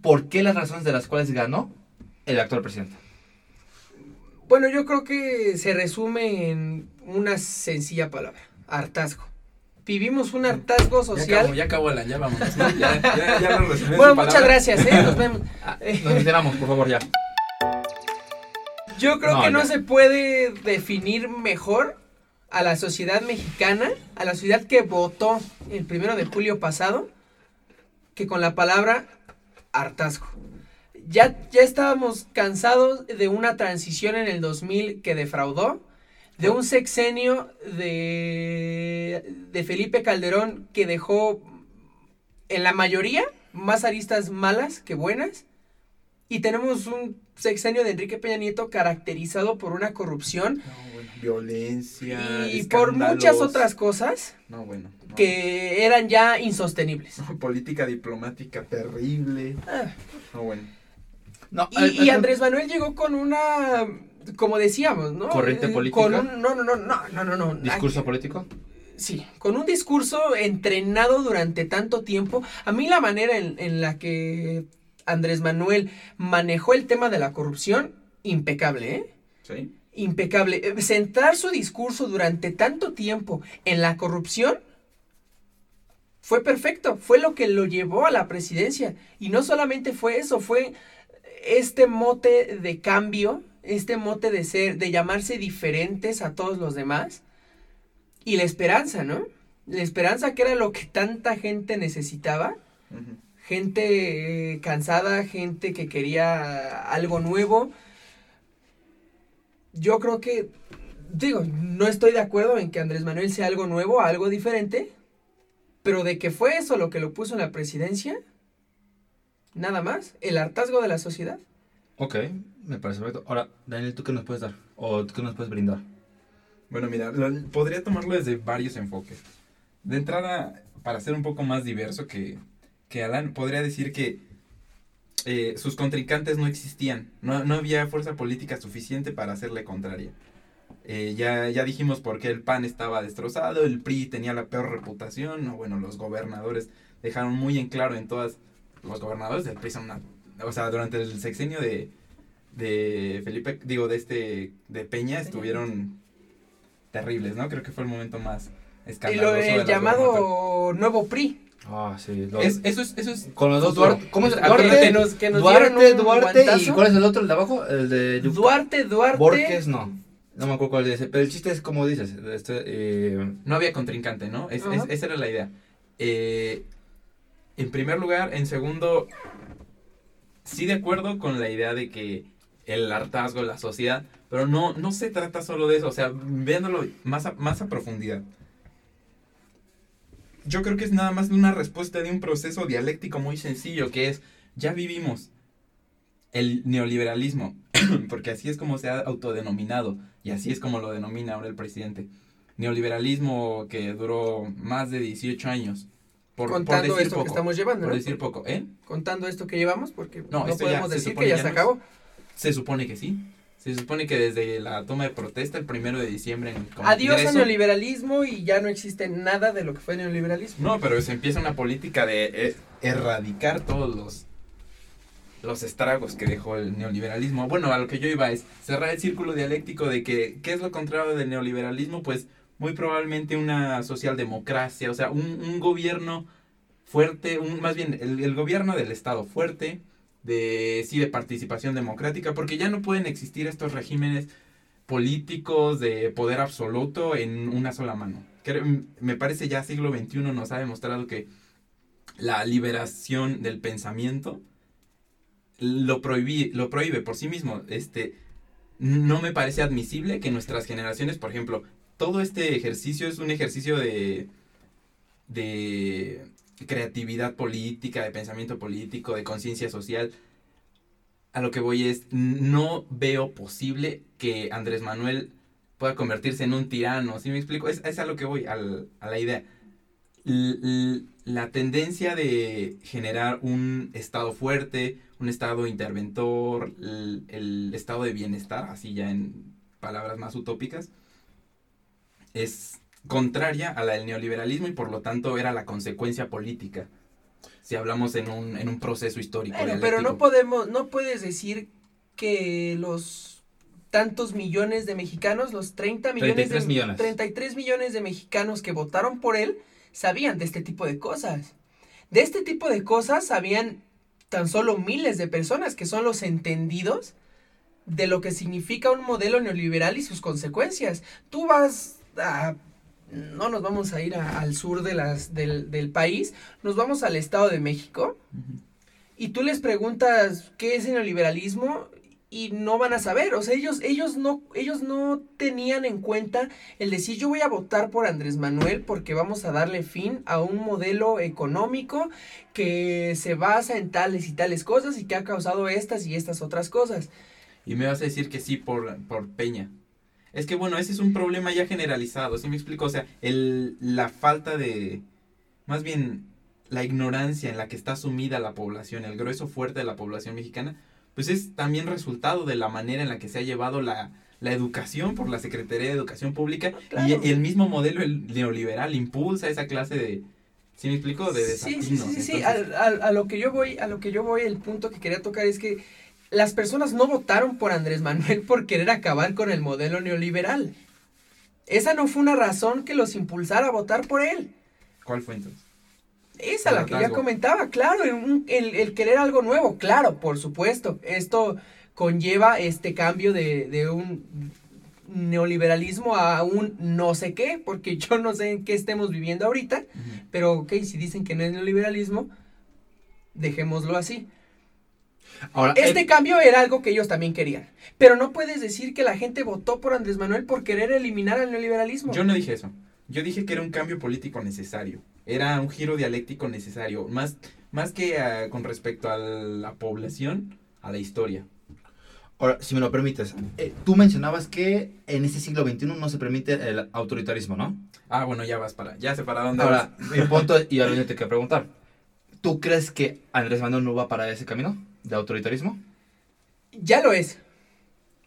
por qué las razones de las cuales ganó el actual presidente? Bueno, yo creo que se resume en una sencilla palabra, hartazgo. Vivimos un hartazgo Ya social. acabó, ya acabó ya. ¿no? Ya, en bueno, muchas gracias, ¿eh? Nos vemos. Ah, Nos enteramos, por favor, ya. Yo creo No, que no se puede definir mejor a la sociedad mexicana, a la sociedad que votó el primero de julio pasado, que con la palabra hartazgo. Ya, ya estábamos cansados de una transición en el 2000 que defraudó, de un sexenio de, de Felipe Calderón que dejó en la mayoría más aristas malas que buenas. Y tenemos un sexenio de Enrique Peña Nieto caracterizado por una corrupción No, bueno, Violencia. y por muchas otras cosas No, bueno. no. que eran ya insostenibles. No, política diplomática terrible. Ah, No, bueno. No, Y, eh, y eh, Andrés Manuel llegó con una, como decíamos, ¿no? Corriente política. Con un, no, no, no, no, no, no, no. ¿Discurso político? Sí, con un discurso entrenado durante tanto tiempo. A mí la manera en, en la que Andrés Manuel manejó el tema de la corrupción, impecable, ¿eh? ¿Sí? impecable. Eh, Centrar su discurso durante tanto tiempo en la corrupción fue perfecto, fue lo que lo llevó a la presidencia. Y no solamente fue eso, fue este mote de cambio, este mote de ser, de llamarse diferentes a todos los demás. Y la esperanza, ¿no? La esperanza que era lo que tanta gente necesitaba gente eh, cansada, gente que quería algo nuevo. Yo creo que, digo, no estoy de acuerdo en que Andrés Manuel sea algo nuevo, algo diferente, pero de que fue eso lo que lo puso en la presidencia, nada más, el hartazgo de la sociedad. Ok, me parece perfecto. Ahora, Daniel, ¿tú qué nos puedes dar? ¿O qué nos puedes brindar? Bueno, mira, podría tomarlo desde varios enfoques. De entrada, para ser un poco más diverso que, que Alan, podría decir que eh, sus contrincantes no existían. No, no había fuerza política suficiente para hacerle contraria. Eh, ya, ya dijimos por qué el PAN estaba destrozado, el PRI tenía la peor reputación, no, bueno, los gobernadores dejaron muy en claro en todas, los gobernadores del PRI son una, o sea, durante el sexenio de, de Felipe, digo, de este, de Peña, estuvieron terribles, ¿no? Creo que fue el momento más Y escandaloso lo, de el llamado nuevo PRI. Ah, sí. lo- Es- eso es, eso es con los dos. Duarte. ¿Cómo es? Duarte, que nos- que nos Duarte, Duarte. ¿Y cuál es el otro, el de abajo? El de Yuc- Duarte, Duarte. Borges, no. No me acuerdo cuál dice. Pero el chiste es como dices. Este, eh, No había contrincante, ¿no? Es- es- esa era la idea. Eh, en primer lugar, en segundo, sí de acuerdo con la idea de que el hartazgo, la sociedad, pero no, no se trata solo de eso, o sea, viéndolo más a, más a profundidad. Yo creo que es nada más una respuesta de un proceso dialéctico muy sencillo, que es, ya vivimos el neoliberalismo, porque así es como se ha autodenominado y así es como lo denomina ahora el presidente. Neoliberalismo que duró más de 18 años. Por, por Contando decir esto poco, que estamos llevando, por ¿no? decir poco, ¿eh? Contando esto que llevamos, porque No, no, esto ya podemos decir que ya ya se es- acabó. Se supone que sí. Se supone que desde la toma de protesta el primero de diciembre en Adiós al neoliberalismo y ya no existe nada de lo que fue neoliberalismo. No, pero se empieza una política de eh, erradicar todos los los estragos que dejó el neoliberalismo. Bueno, a lo que yo iba es cerrar el círculo dialéctico de que ¿qué es lo contrario del neoliberalismo? Pues muy probablemente una socialdemocracia, o sea, un, un gobierno fuerte, un, más bien el, el gobierno del Estado fuerte, de sí de participación democrática, porque ya no pueden existir estos regímenes políticos de poder absoluto en una sola mano. Me parece ya siglo XXI nos ha demostrado que la liberación del pensamiento lo, lo prohíbe por sí mismo. Este, no me parece admisible que nuestras generaciones, por ejemplo, todo este ejercicio es un ejercicio de, de creatividad política, de pensamiento político, de conciencia social. A lo que voy es, no veo posible que Andrés Manuel pueda convertirse en un tirano, ¿sí me explico? Es, a lo que voy, a la idea. La tendencia de generar un estado fuerte, un estado interventor, el estado de bienestar, así ya en palabras más utópicas, es contraria a la del neoliberalismo y por lo tanto era la consecuencia política. Si hablamos en un, en un proceso histórico. Bueno, pero no podemos, no puedes decir que los tantos millones de mexicanos, los 30 millones 33 de millones. 33 millones de mexicanos que votaron por él, sabían de este tipo de cosas. De este tipo de cosas sabían tan solo miles de personas que son los entendidos de lo que significa un modelo neoliberal y sus consecuencias. Tú vas a no nos vamos a ir a- al sur de las, del, del país, nos vamos al Estado de México y tú les preguntas qué es el neoliberalismo y no van a saber, o sea, ellos, ellos, no, ellos no tenían en cuenta el decir yo voy a votar por Andrés Manuel porque vamos a darle fin a un modelo económico que se basa en tales y tales cosas y que ha causado estas y estas otras cosas. Y me vas a decir que sí por, por Peña. Es que bueno, ese es un problema ya generalizado, ¿sí me explico? O sea, el, la falta de, más bien, la ignorancia en la que está sumida la población, el grueso fuerte de la población mexicana, pues es también resultado de la manera en la que se ha llevado la, la educación por la Secretaría de Educación Pública Claro. y, el mismo modelo el neoliberal impulsa esa clase de, ¿sí me explico? De Sí, desatinos. sí, sí, sí, Entonces, a, lo que yo voy, a lo que yo voy, el punto que quería tocar es que las personas no votaron por Andrés Manuel por querer acabar con el modelo neoliberal. Esa no fue una razón que los impulsara a votar por él. ¿Cuál fue entonces? Esa, El la que ya comentaba, claro, el, el- el querer algo nuevo, claro, por supuesto. Esto conlleva este cambio de, de un neoliberalismo a un no sé qué, porque yo no sé en qué estemos viviendo ahorita, pero ok, si dicen que no es neoliberalismo, dejémoslo así. Ahora, Este el- cambio era algo que ellos también querían, pero no puedes decir que la gente votó por Andrés Manuel por querer eliminar al neoliberalismo. Yo no dije eso. Yo dije que era un cambio político necesario. Era un giro dialéctico necesario. Más, más que ah, con respecto a la población, a la historia. ahora, si me lo permites, eh, tú mencionabas que en este siglo XXI no se permite el autoritarismo, ¿no? Ah, bueno, ya vas para. Ya sé para dónde Ahora, vas. mi punto, y ahora yo te quiero preguntar, ¿tú crees que Andrés Manuel no va para ese camino de autoritarismo? Ya lo es.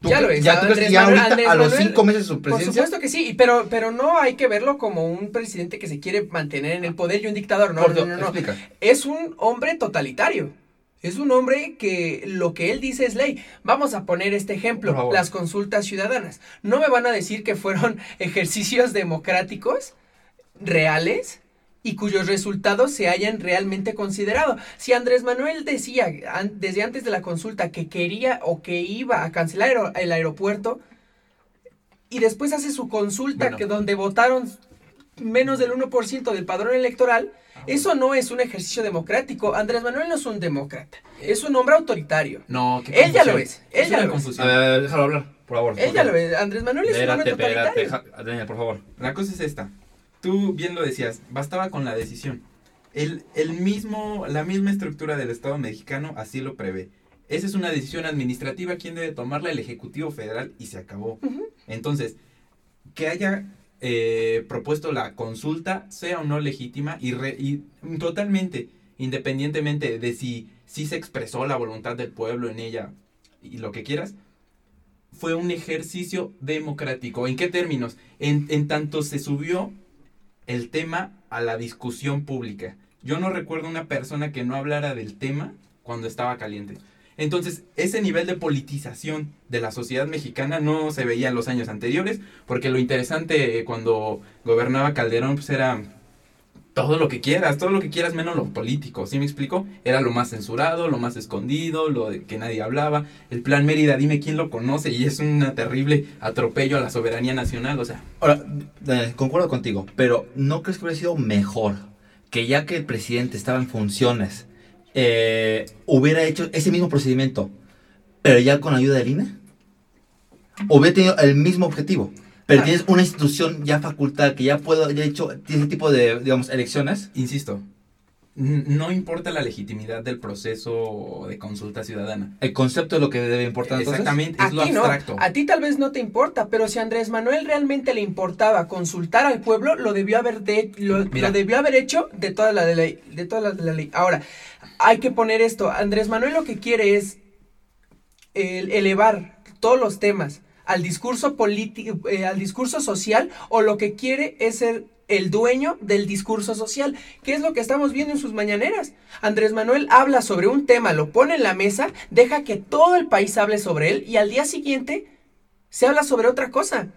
¿Tú Ya lo es. ¿Ya tú crees Andrés que ya Manuel- ahorita, Andrés a los Manuel- cinco meses de su Por presidencia? supuesto que sí, pero, pero no hay que verlo como un presidente que se quiere mantener en el poder y un dictador. No, Por no, no, no. Es un hombre totalitario. Es un hombre que lo que él dice es ley. Vamos a poner este Por ejemplo, las consultas ciudadanas. No me van a decir que fueron ejercicios democráticos reales y cuyos resultados se hayan realmente considerado. Si Andrés Manuel decía an- desde antes de la consulta que quería o que iba a cancelar el aeropuerto y después hace su consulta Bueno. que donde votaron menos del 1% del padrón electoral, eso no es un ejercicio democrático. Andrés Manuel no es un demócrata, es un hombre autoritario. No, qué Él ya lo es, él ya una lo es. confusión. A ver, déjalo hablar, por favor. Él ya lo es, Andrés Manuel es un hombre ja- Daniel, por favor. La cosa es esta. Tú bien lo decías, bastaba con la decisión. El, el mismo, la misma estructura del Estado mexicano así lo prevé. esa es una decisión administrativa, ¿quién debe tomarla? El Ejecutivo Federal y se acabó. Entonces, que haya eh, propuesto la consulta, sea o no legítima, y, re- y totalmente, independientemente de si, si se expresó la voluntad del pueblo en ella y lo que quieras, fue un ejercicio democrático. ¿En qué términos? En, en tanto se subió el tema a la discusión pública. Yo no recuerdo una persona que no hablara del tema cuando estaba caliente. Entonces, ese nivel de politización de la sociedad mexicana no se veía en los años anteriores, porque lo interesante eh, cuando gobernaba Calderón pues era todo lo que quieras, todo lo que quieras menos lo político, ¿sí me explico? Era lo más censurado, lo más escondido, lo de que nadie hablaba. El plan Mérida, dime quién lo conoce y es un terrible atropello a la soberanía nacional, o sea, Ahora, eh, concuerdo contigo, pero ¿no crees que hubiera sido mejor que ya que el presidente estaba en funciones, eh, hubiera hecho ese mismo procedimiento, pero ya con ayuda del INE? Hubiera tenido el mismo objetivo, pero Ah. tienes una institución ya facultad que ya puede, ya hecho ese tipo de, digamos, elecciones. insisto, no importa la legitimidad del proceso de consulta ciudadana. El concepto es lo que debe importar entonces. Exactamente, A es lo ti no, abstracto. a ti tal vez no te importa, pero si a Andrés Manuel realmente le importaba consultar al pueblo, lo debió haber de, lo, lo debió haber hecho de toda la de ley, de toda la de la ley. Ahora, hay que poner esto, Andrés Manuel lo que quiere es el- elevar todos los temas al discurso político, al discurso social, o lo que quiere es ser el dueño del discurso social, que es lo que estamos viendo en sus mañaneras. Andrés Manuel habla sobre un tema, lo pone en la mesa, deja que todo el país hable sobre él y al día siguiente se habla sobre otra cosa.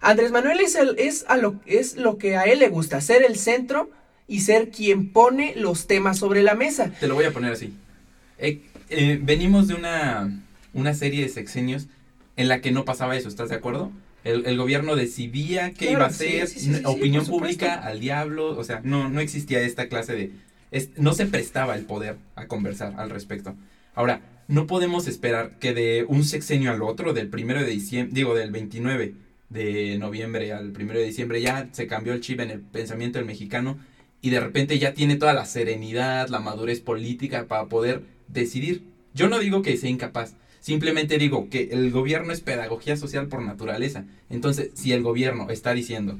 Andrés Manuel es, el, es, a lo, es lo que a él le gusta, ser el centro y ser quien pone los temas sobre la mesa. Te lo voy a poner así. Eh, eh, venimos de una, una serie de sexenios en la que no pasaba eso, ¿estás de acuerdo? El, el gobierno decidía qué Claro, iba a sí, hacer, sí, sí, sí, sí, opinión pública al diablo, o sea, no, no existía esta clase de... es- no se prestaba el poder a conversar al respecto. Ahora, no podemos esperar que de un sexenio al otro, del primero de diciembre, digo, del 29 de noviembre al primero de diciembre, ya se cambió el chip en el pensamiento del mexicano y de repente ya tiene toda la serenidad, la madurez política para poder decidir. Yo no digo que sea incapaz, simplemente digo que el gobierno es pedagogía social por naturaleza. Entonces, si el gobierno está diciendo,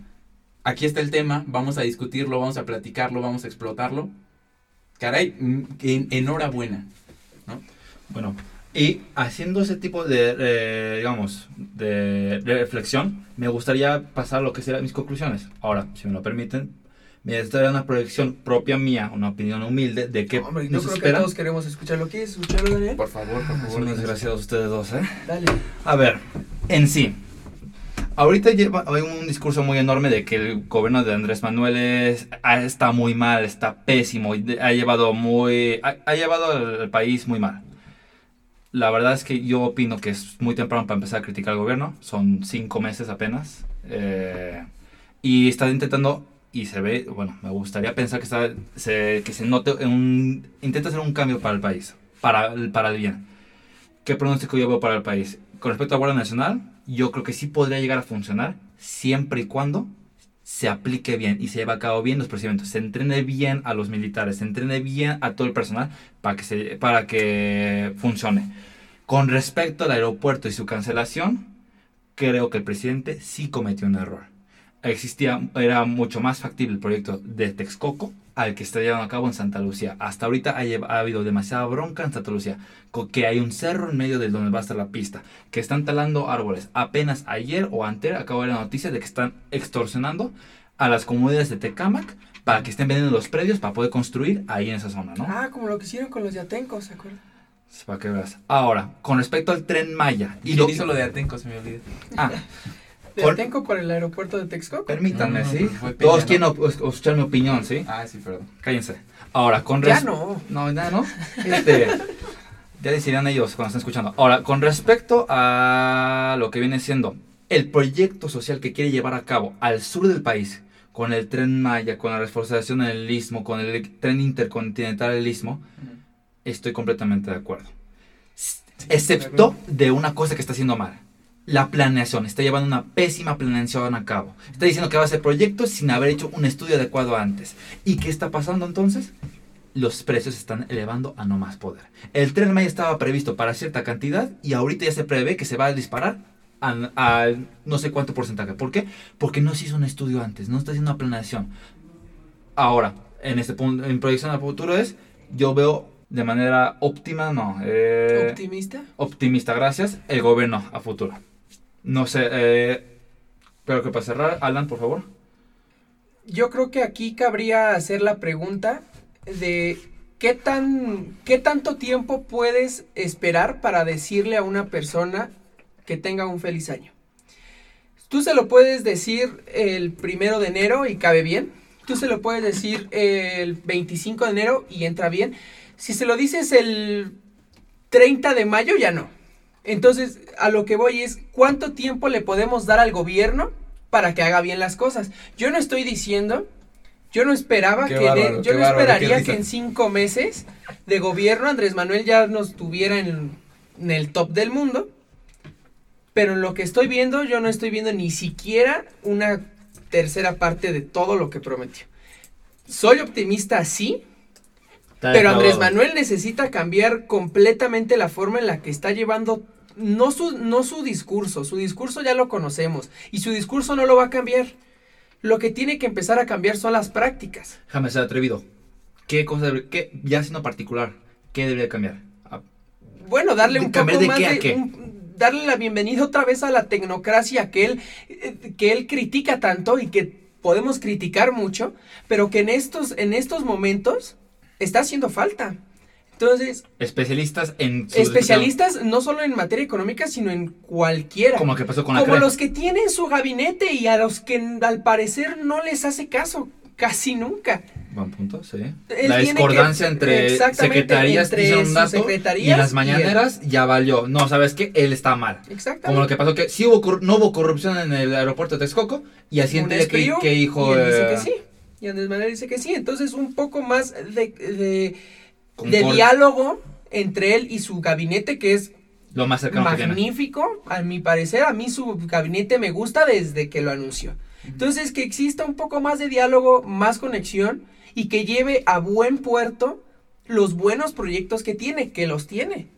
aquí está el tema, vamos a discutirlo, vamos a platicarlo, vamos a explotarlo, caray, mm, en- enhorabuena. Bueno, y haciendo ese tipo de, eh, digamos, de reflexión, me gustaría pasar a lo que serán mis conclusiones. Ahora, si me lo permiten, me gustaría una proyección propia mía, una opinión humilde de qué Hombre, yo nos creo que espera. todos queremos escucharlo. ¿Quieres escucharlo, Daniel? Por favor, por favor. Son desgraciados ustedes dos, ¿eh? Dale. A ver, en sí. Ahorita lleva, hay un discurso muy enorme de que el gobierno de Andrés Manuel es- está muy mal, está pésimo, ha llevado muy, ha, ha llevado al, al país muy mal. La verdad es que yo opino que es muy temprano para empezar a criticar al gobierno, son cinco meses apenas, eh, y está intentando y se ve, bueno, me gustaría pensar que está, se, que se note un, intenta hacer un cambio para el país, para, para el bien. ¿Qué pronóstico yo veo para el país? Con respecto a Guardia Nacional, yo creo que sí podría llegar a funcionar siempre y cuando se aplique bien y se lleve a cabo bien los procedimientos, se entrene bien a los militares, se entrene bien a todo el personal para que, se, para que funcione. Con respecto al aeropuerto y su cancelación, creo que el presidente sí cometió un error. Existía, era mucho más factible el proyecto de Texcoco al que está llevando a cabo en Santa Lucía. Hasta ahorita ha, habido demasiada bronca en Santa Lucía, que hay un cerro en medio de donde va a estar la pista, que están talando árboles. Apenas ayer o antes acabo de ver la noticia de que están extorsionando a las comunidades de Tecámac para que estén vendiendo los predios para poder construir ahí en esa zona, ¿no? Ah, como lo que hicieron con los de Atenco, ¿se acuerdan? Para que veas. Ahora, con respecto al tren Maya. Y lo hizo lo de Atenco, se me olvida. Ah, De Por- Atenco por el aeropuerto de Texcoco. permítanme, No, no, ¿sí? Todos quieren escuchar mi opinión, ¿sí? Ah, sí, perdón. Cállense. Ahora, con Ya no. No, ya no. Este, ya decidirán ellos cuando estén escuchando. Ahora, con respecto a lo que viene siendo el proyecto social que quiere llevar a cabo al sur del país, con el tren Maya, con la reforzación del Istmo, con el tren intercontinental del Istmo, estoy completamente de acuerdo. Excepto de una cosa que está haciendo mal. La planeación. Está llevando una pésima planeación a cabo. Está diciendo que va a hacer proyectos sin haber hecho un estudio adecuado antes. ¿Y qué está pasando entonces? los precios se están elevando a no más poder. El tren Maya estaba previsto para cierta cantidad y ahorita ya se prevé que se va a disparar a, a no sé cuánto porcentaje. ¿Por qué? Porque no se hizo un estudio antes, no está haciendo una planeación. Ahora, en este punto, en proyección al futuro es, yo veo de manera óptima, no. eh, ¿Optimista? optimista, gracias, el gobierno a futuro. No sé, eh, pero que para cerrar, Alan, por favor. Yo creo que aquí cabría hacer la pregunta de qué tan qué tanto tiempo puedes esperar para decirle a una persona que tenga un feliz año. Tú se lo puedes decir el primero de enero y cabe bien. Tú se lo puedes decir el 25 de enero y entra bien. Si se lo dices el 30 de mayo, ya no. Entonces, a lo que voy es, ¿cuánto tiempo le podemos dar al gobierno para que haga bien las cosas? Yo no estoy diciendo, yo no esperaba Qué que, bárbaro, de- qué yo no bárbaro, esperaría que en cinco meses de gobierno Andrés Manuel ya nos tuviera en, en el top del mundo. Pero en lo que estoy viendo, yo no estoy viendo ni siquiera una tercera parte de todo lo que prometió. Soy optimista, sí, pero Andrés Manuel necesita cambiar completamente la forma en la que está llevando, no su, no su discurso, su discurso ya lo conocemos y su discurso no lo va a cambiar. Lo que tiene que empezar a cambiar son las prácticas. Déjame ser atrevido. ¿Qué cosa debe- qué, ya siendo particular, qué debería cambiar? Ah, Bueno, darle ¿De un poco de más qué a de, qué? un- darle la bienvenida otra vez a la tecnocracia que él, que él critica tanto y que podemos criticar mucho, pero que en estos, en estos momentos está haciendo falta. Entonces, Especialistas en su especialistas no solo en materia económica, sino en cualquiera. Como que pasó con la Como CRE. los que tienen su gabinete y a los que al parecer no les hace caso casi nunca. Buen punto, sí. Él la discordancia que- entre secretarías entre dato secretarías y en las y mañaneras ya valió. No, ¿sabes qué? Él está mal. Exactamente. Como lo que pasó que sí hubo no hubo corrupción en el aeropuerto de Texcoco y así que, que dijo y él dice eh, que sí. Y Andrés Manuel dice que sí. Entonces, un poco más de, de, diálogo entre él y su gabinete, que es lo más cercano que tiene. magnífico. A mi parecer, a mí su gabinete me gusta desde que lo anunció. Entonces, que exista un poco más de diálogo, más conexión y que lleve a buen puerto los buenos proyectos que tiene, que los tiene.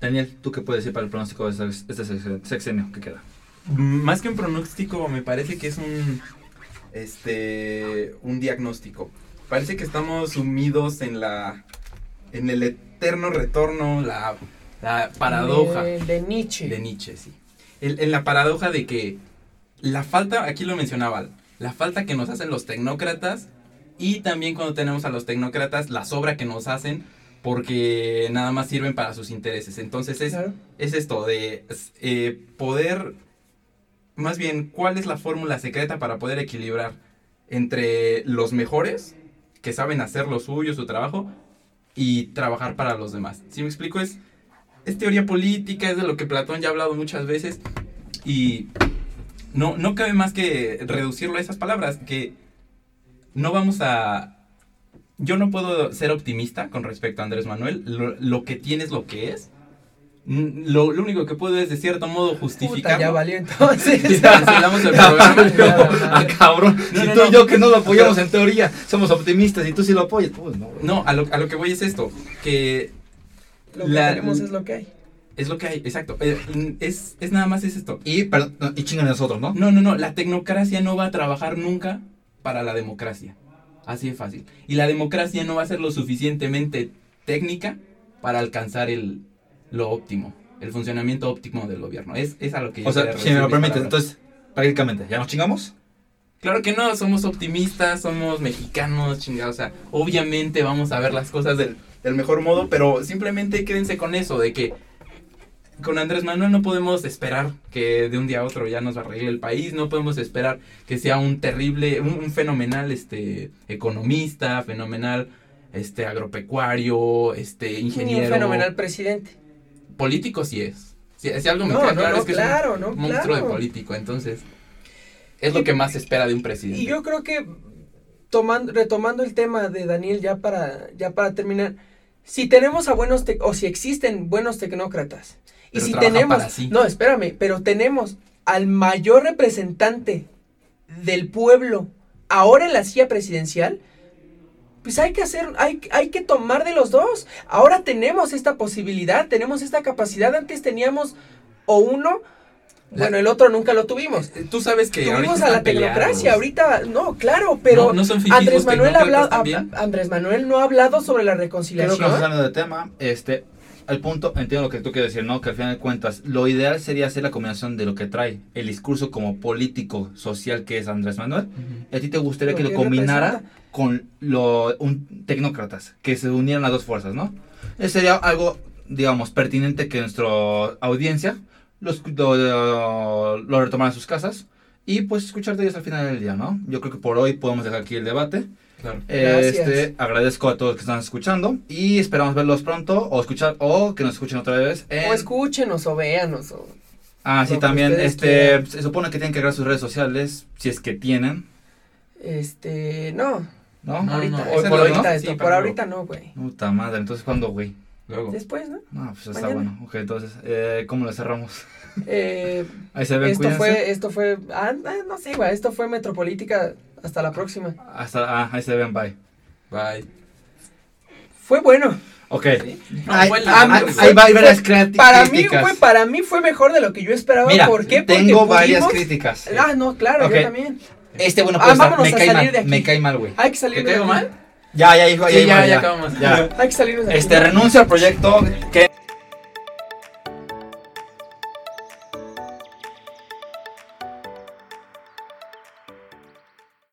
Daniel, ¿tú qué puedes decir para el pronóstico de este sex- sexenio que queda? Más que un pronóstico, me parece que es un este un diagnóstico. Parece que estamos sumidos en la en el eterno retorno, la, la paradoja De, de Nietzsche. de Nietzsche, sí. El- en la paradoja de que la falta, aquí lo mencionaba, la falta que nos hacen los tecnócratas y también cuando tenemos a los tecnócratas la sobra que nos hacen porque nada más sirven para sus intereses. Entonces es, Claro. es esto de eh, poder, más bien, ¿cuál es la fórmula secreta para poder equilibrar entre los mejores que saben hacer lo suyo, su trabajo, y trabajar para los demás? Si me explico, es, es teoría política, es de lo que Platón ya ha hablado muchas veces, y no, no cabe más que reducirlo a esas palabras, que no vamos a... Yo no puedo ser optimista con respecto a Andrés Manuel, lo, que tiene es lo que es. Mm, Lo, lo único que puedo es de cierto modo Puta, justificar. ya valió entonces. Cancelamos el programa. ah, cabrón. No, si no, tú no. y yo que no lo apoyamos en teoría, somos optimistas y tú sí lo apoyas. Pues no. No, a lo, a lo que voy es esto, que Lo que tenemos es lo que hay. es lo que hay, exacto. eh, Es, es nada más es esto. Y, perdón, y chingan a nosotros, ¿no? No, no, no, la tecnocracia no va a trabajar nunca para la democracia. Así de fácil. Y la democracia no va a ser lo suficientemente técnica para alcanzar el, lo óptimo, el funcionamiento óptimo del gobierno. Es, es a lo que yo O sea, si me lo permites, entonces, prácticamente, ¿ya nos chingamos? Claro que no, somos optimistas, somos mexicanos, chingados. O sea, obviamente vamos a ver las cosas del, del mejor modo, pero simplemente quédense con eso, de que con Andrés Manuel no podemos esperar que de un día a otro ya nos va a reír el país, no podemos esperar que sea un terrible, un, un fenomenal este economista, fenomenal este agropecuario, este Ni ingeniero. un fenomenal presidente. Político sí es. Si, si algo me No, queda no, claro no, es que claro, es no, un monstruo claro. de político, entonces es lo que más se espera de un presidente. Y yo creo que tomando, retomando el tema de Daniel ya para, ya para terminar, si tenemos a buenos tec- o si existen buenos tecnócratas y si tenemos, sí. no, espérame, pero tenemos al mayor representante del pueblo ahora en la silla presidencial, pues hay que hacer, hay, hay que tomar de los dos. Ahora tenemos esta posibilidad, tenemos esta capacidad. Antes teníamos o uno, bueno, el otro nunca lo tuvimos. Eh, Tú sabes que Tuvimos a la tecnocracia, ahorita, no, claro, pero No, no Andrés Manuel ha hablado. Andrés Manuel no ha hablado sobre la Creo reconciliación. que estamos hablando de tema. Este, al punto, entiendo lo que tú quieres decir, ¿no? Que al final de cuentas, lo ideal sería hacer la combinación de lo que trae el discurso como político, social que es Andrés Manuel. ¿A ti te gustaría Lo que lo que combinara representa. Con lo, un tecnócratas, que se unieran las dos fuerzas, ¿no? Eso sería algo, digamos, pertinente que nuestra audiencia los- lo, lo, lo retomara en sus casas y pues escuchar de ellos al final del día, ¿no? Yo creo que por hoy podemos dejar aquí el debate. Claro. Gracias. Este, agradezco a todos que están escuchando y esperamos verlos pronto o escuchar o que nos escuchen otra vez. En, O escúchenos o véanos. O... ah, sí, también este, quieran. se supone que tienen que agregar sus redes sociales, si es que tienen, Este, no, ¿no? No, ahorita, no, por ese no, ahorita, ¿no? esto, Sí, por ahorita no, güey. Puta madre, entonces ¿cuándo, güey? Luego. Después, ¿no? No, pues está Mañana. bueno. Ok, entonces, eh, ¿cómo lo cerramos? Eh, Ahí se ven, esto cuídense. fue, esto fue, ah, ah, no sé, güey, esto fue Metropolítica. Hasta la próxima. Hasta, ah, ahí se ven, bye. Bye. Fue bueno. Ok. No, Ahí- fue ahí- la- ahí, fue- va a haber fue- las criti- Para mí críticas. fue, para mí fue mejor de lo que yo esperaba. Mira, ¿Por qué? Porque tengo varias pudimos- críticas. Ah, no, claro, Ok. yo también. Este, bueno, Ah, pues vámonos me a cae salir mal, de aquí. me cae mal, güey. Hay que salir ¿Te de caigo mal? Ya, ya, hijo, Sí, ya, ya, ya, ya acabamos. ya. Hay que salir de aquí. Este, renuncio al proyecto que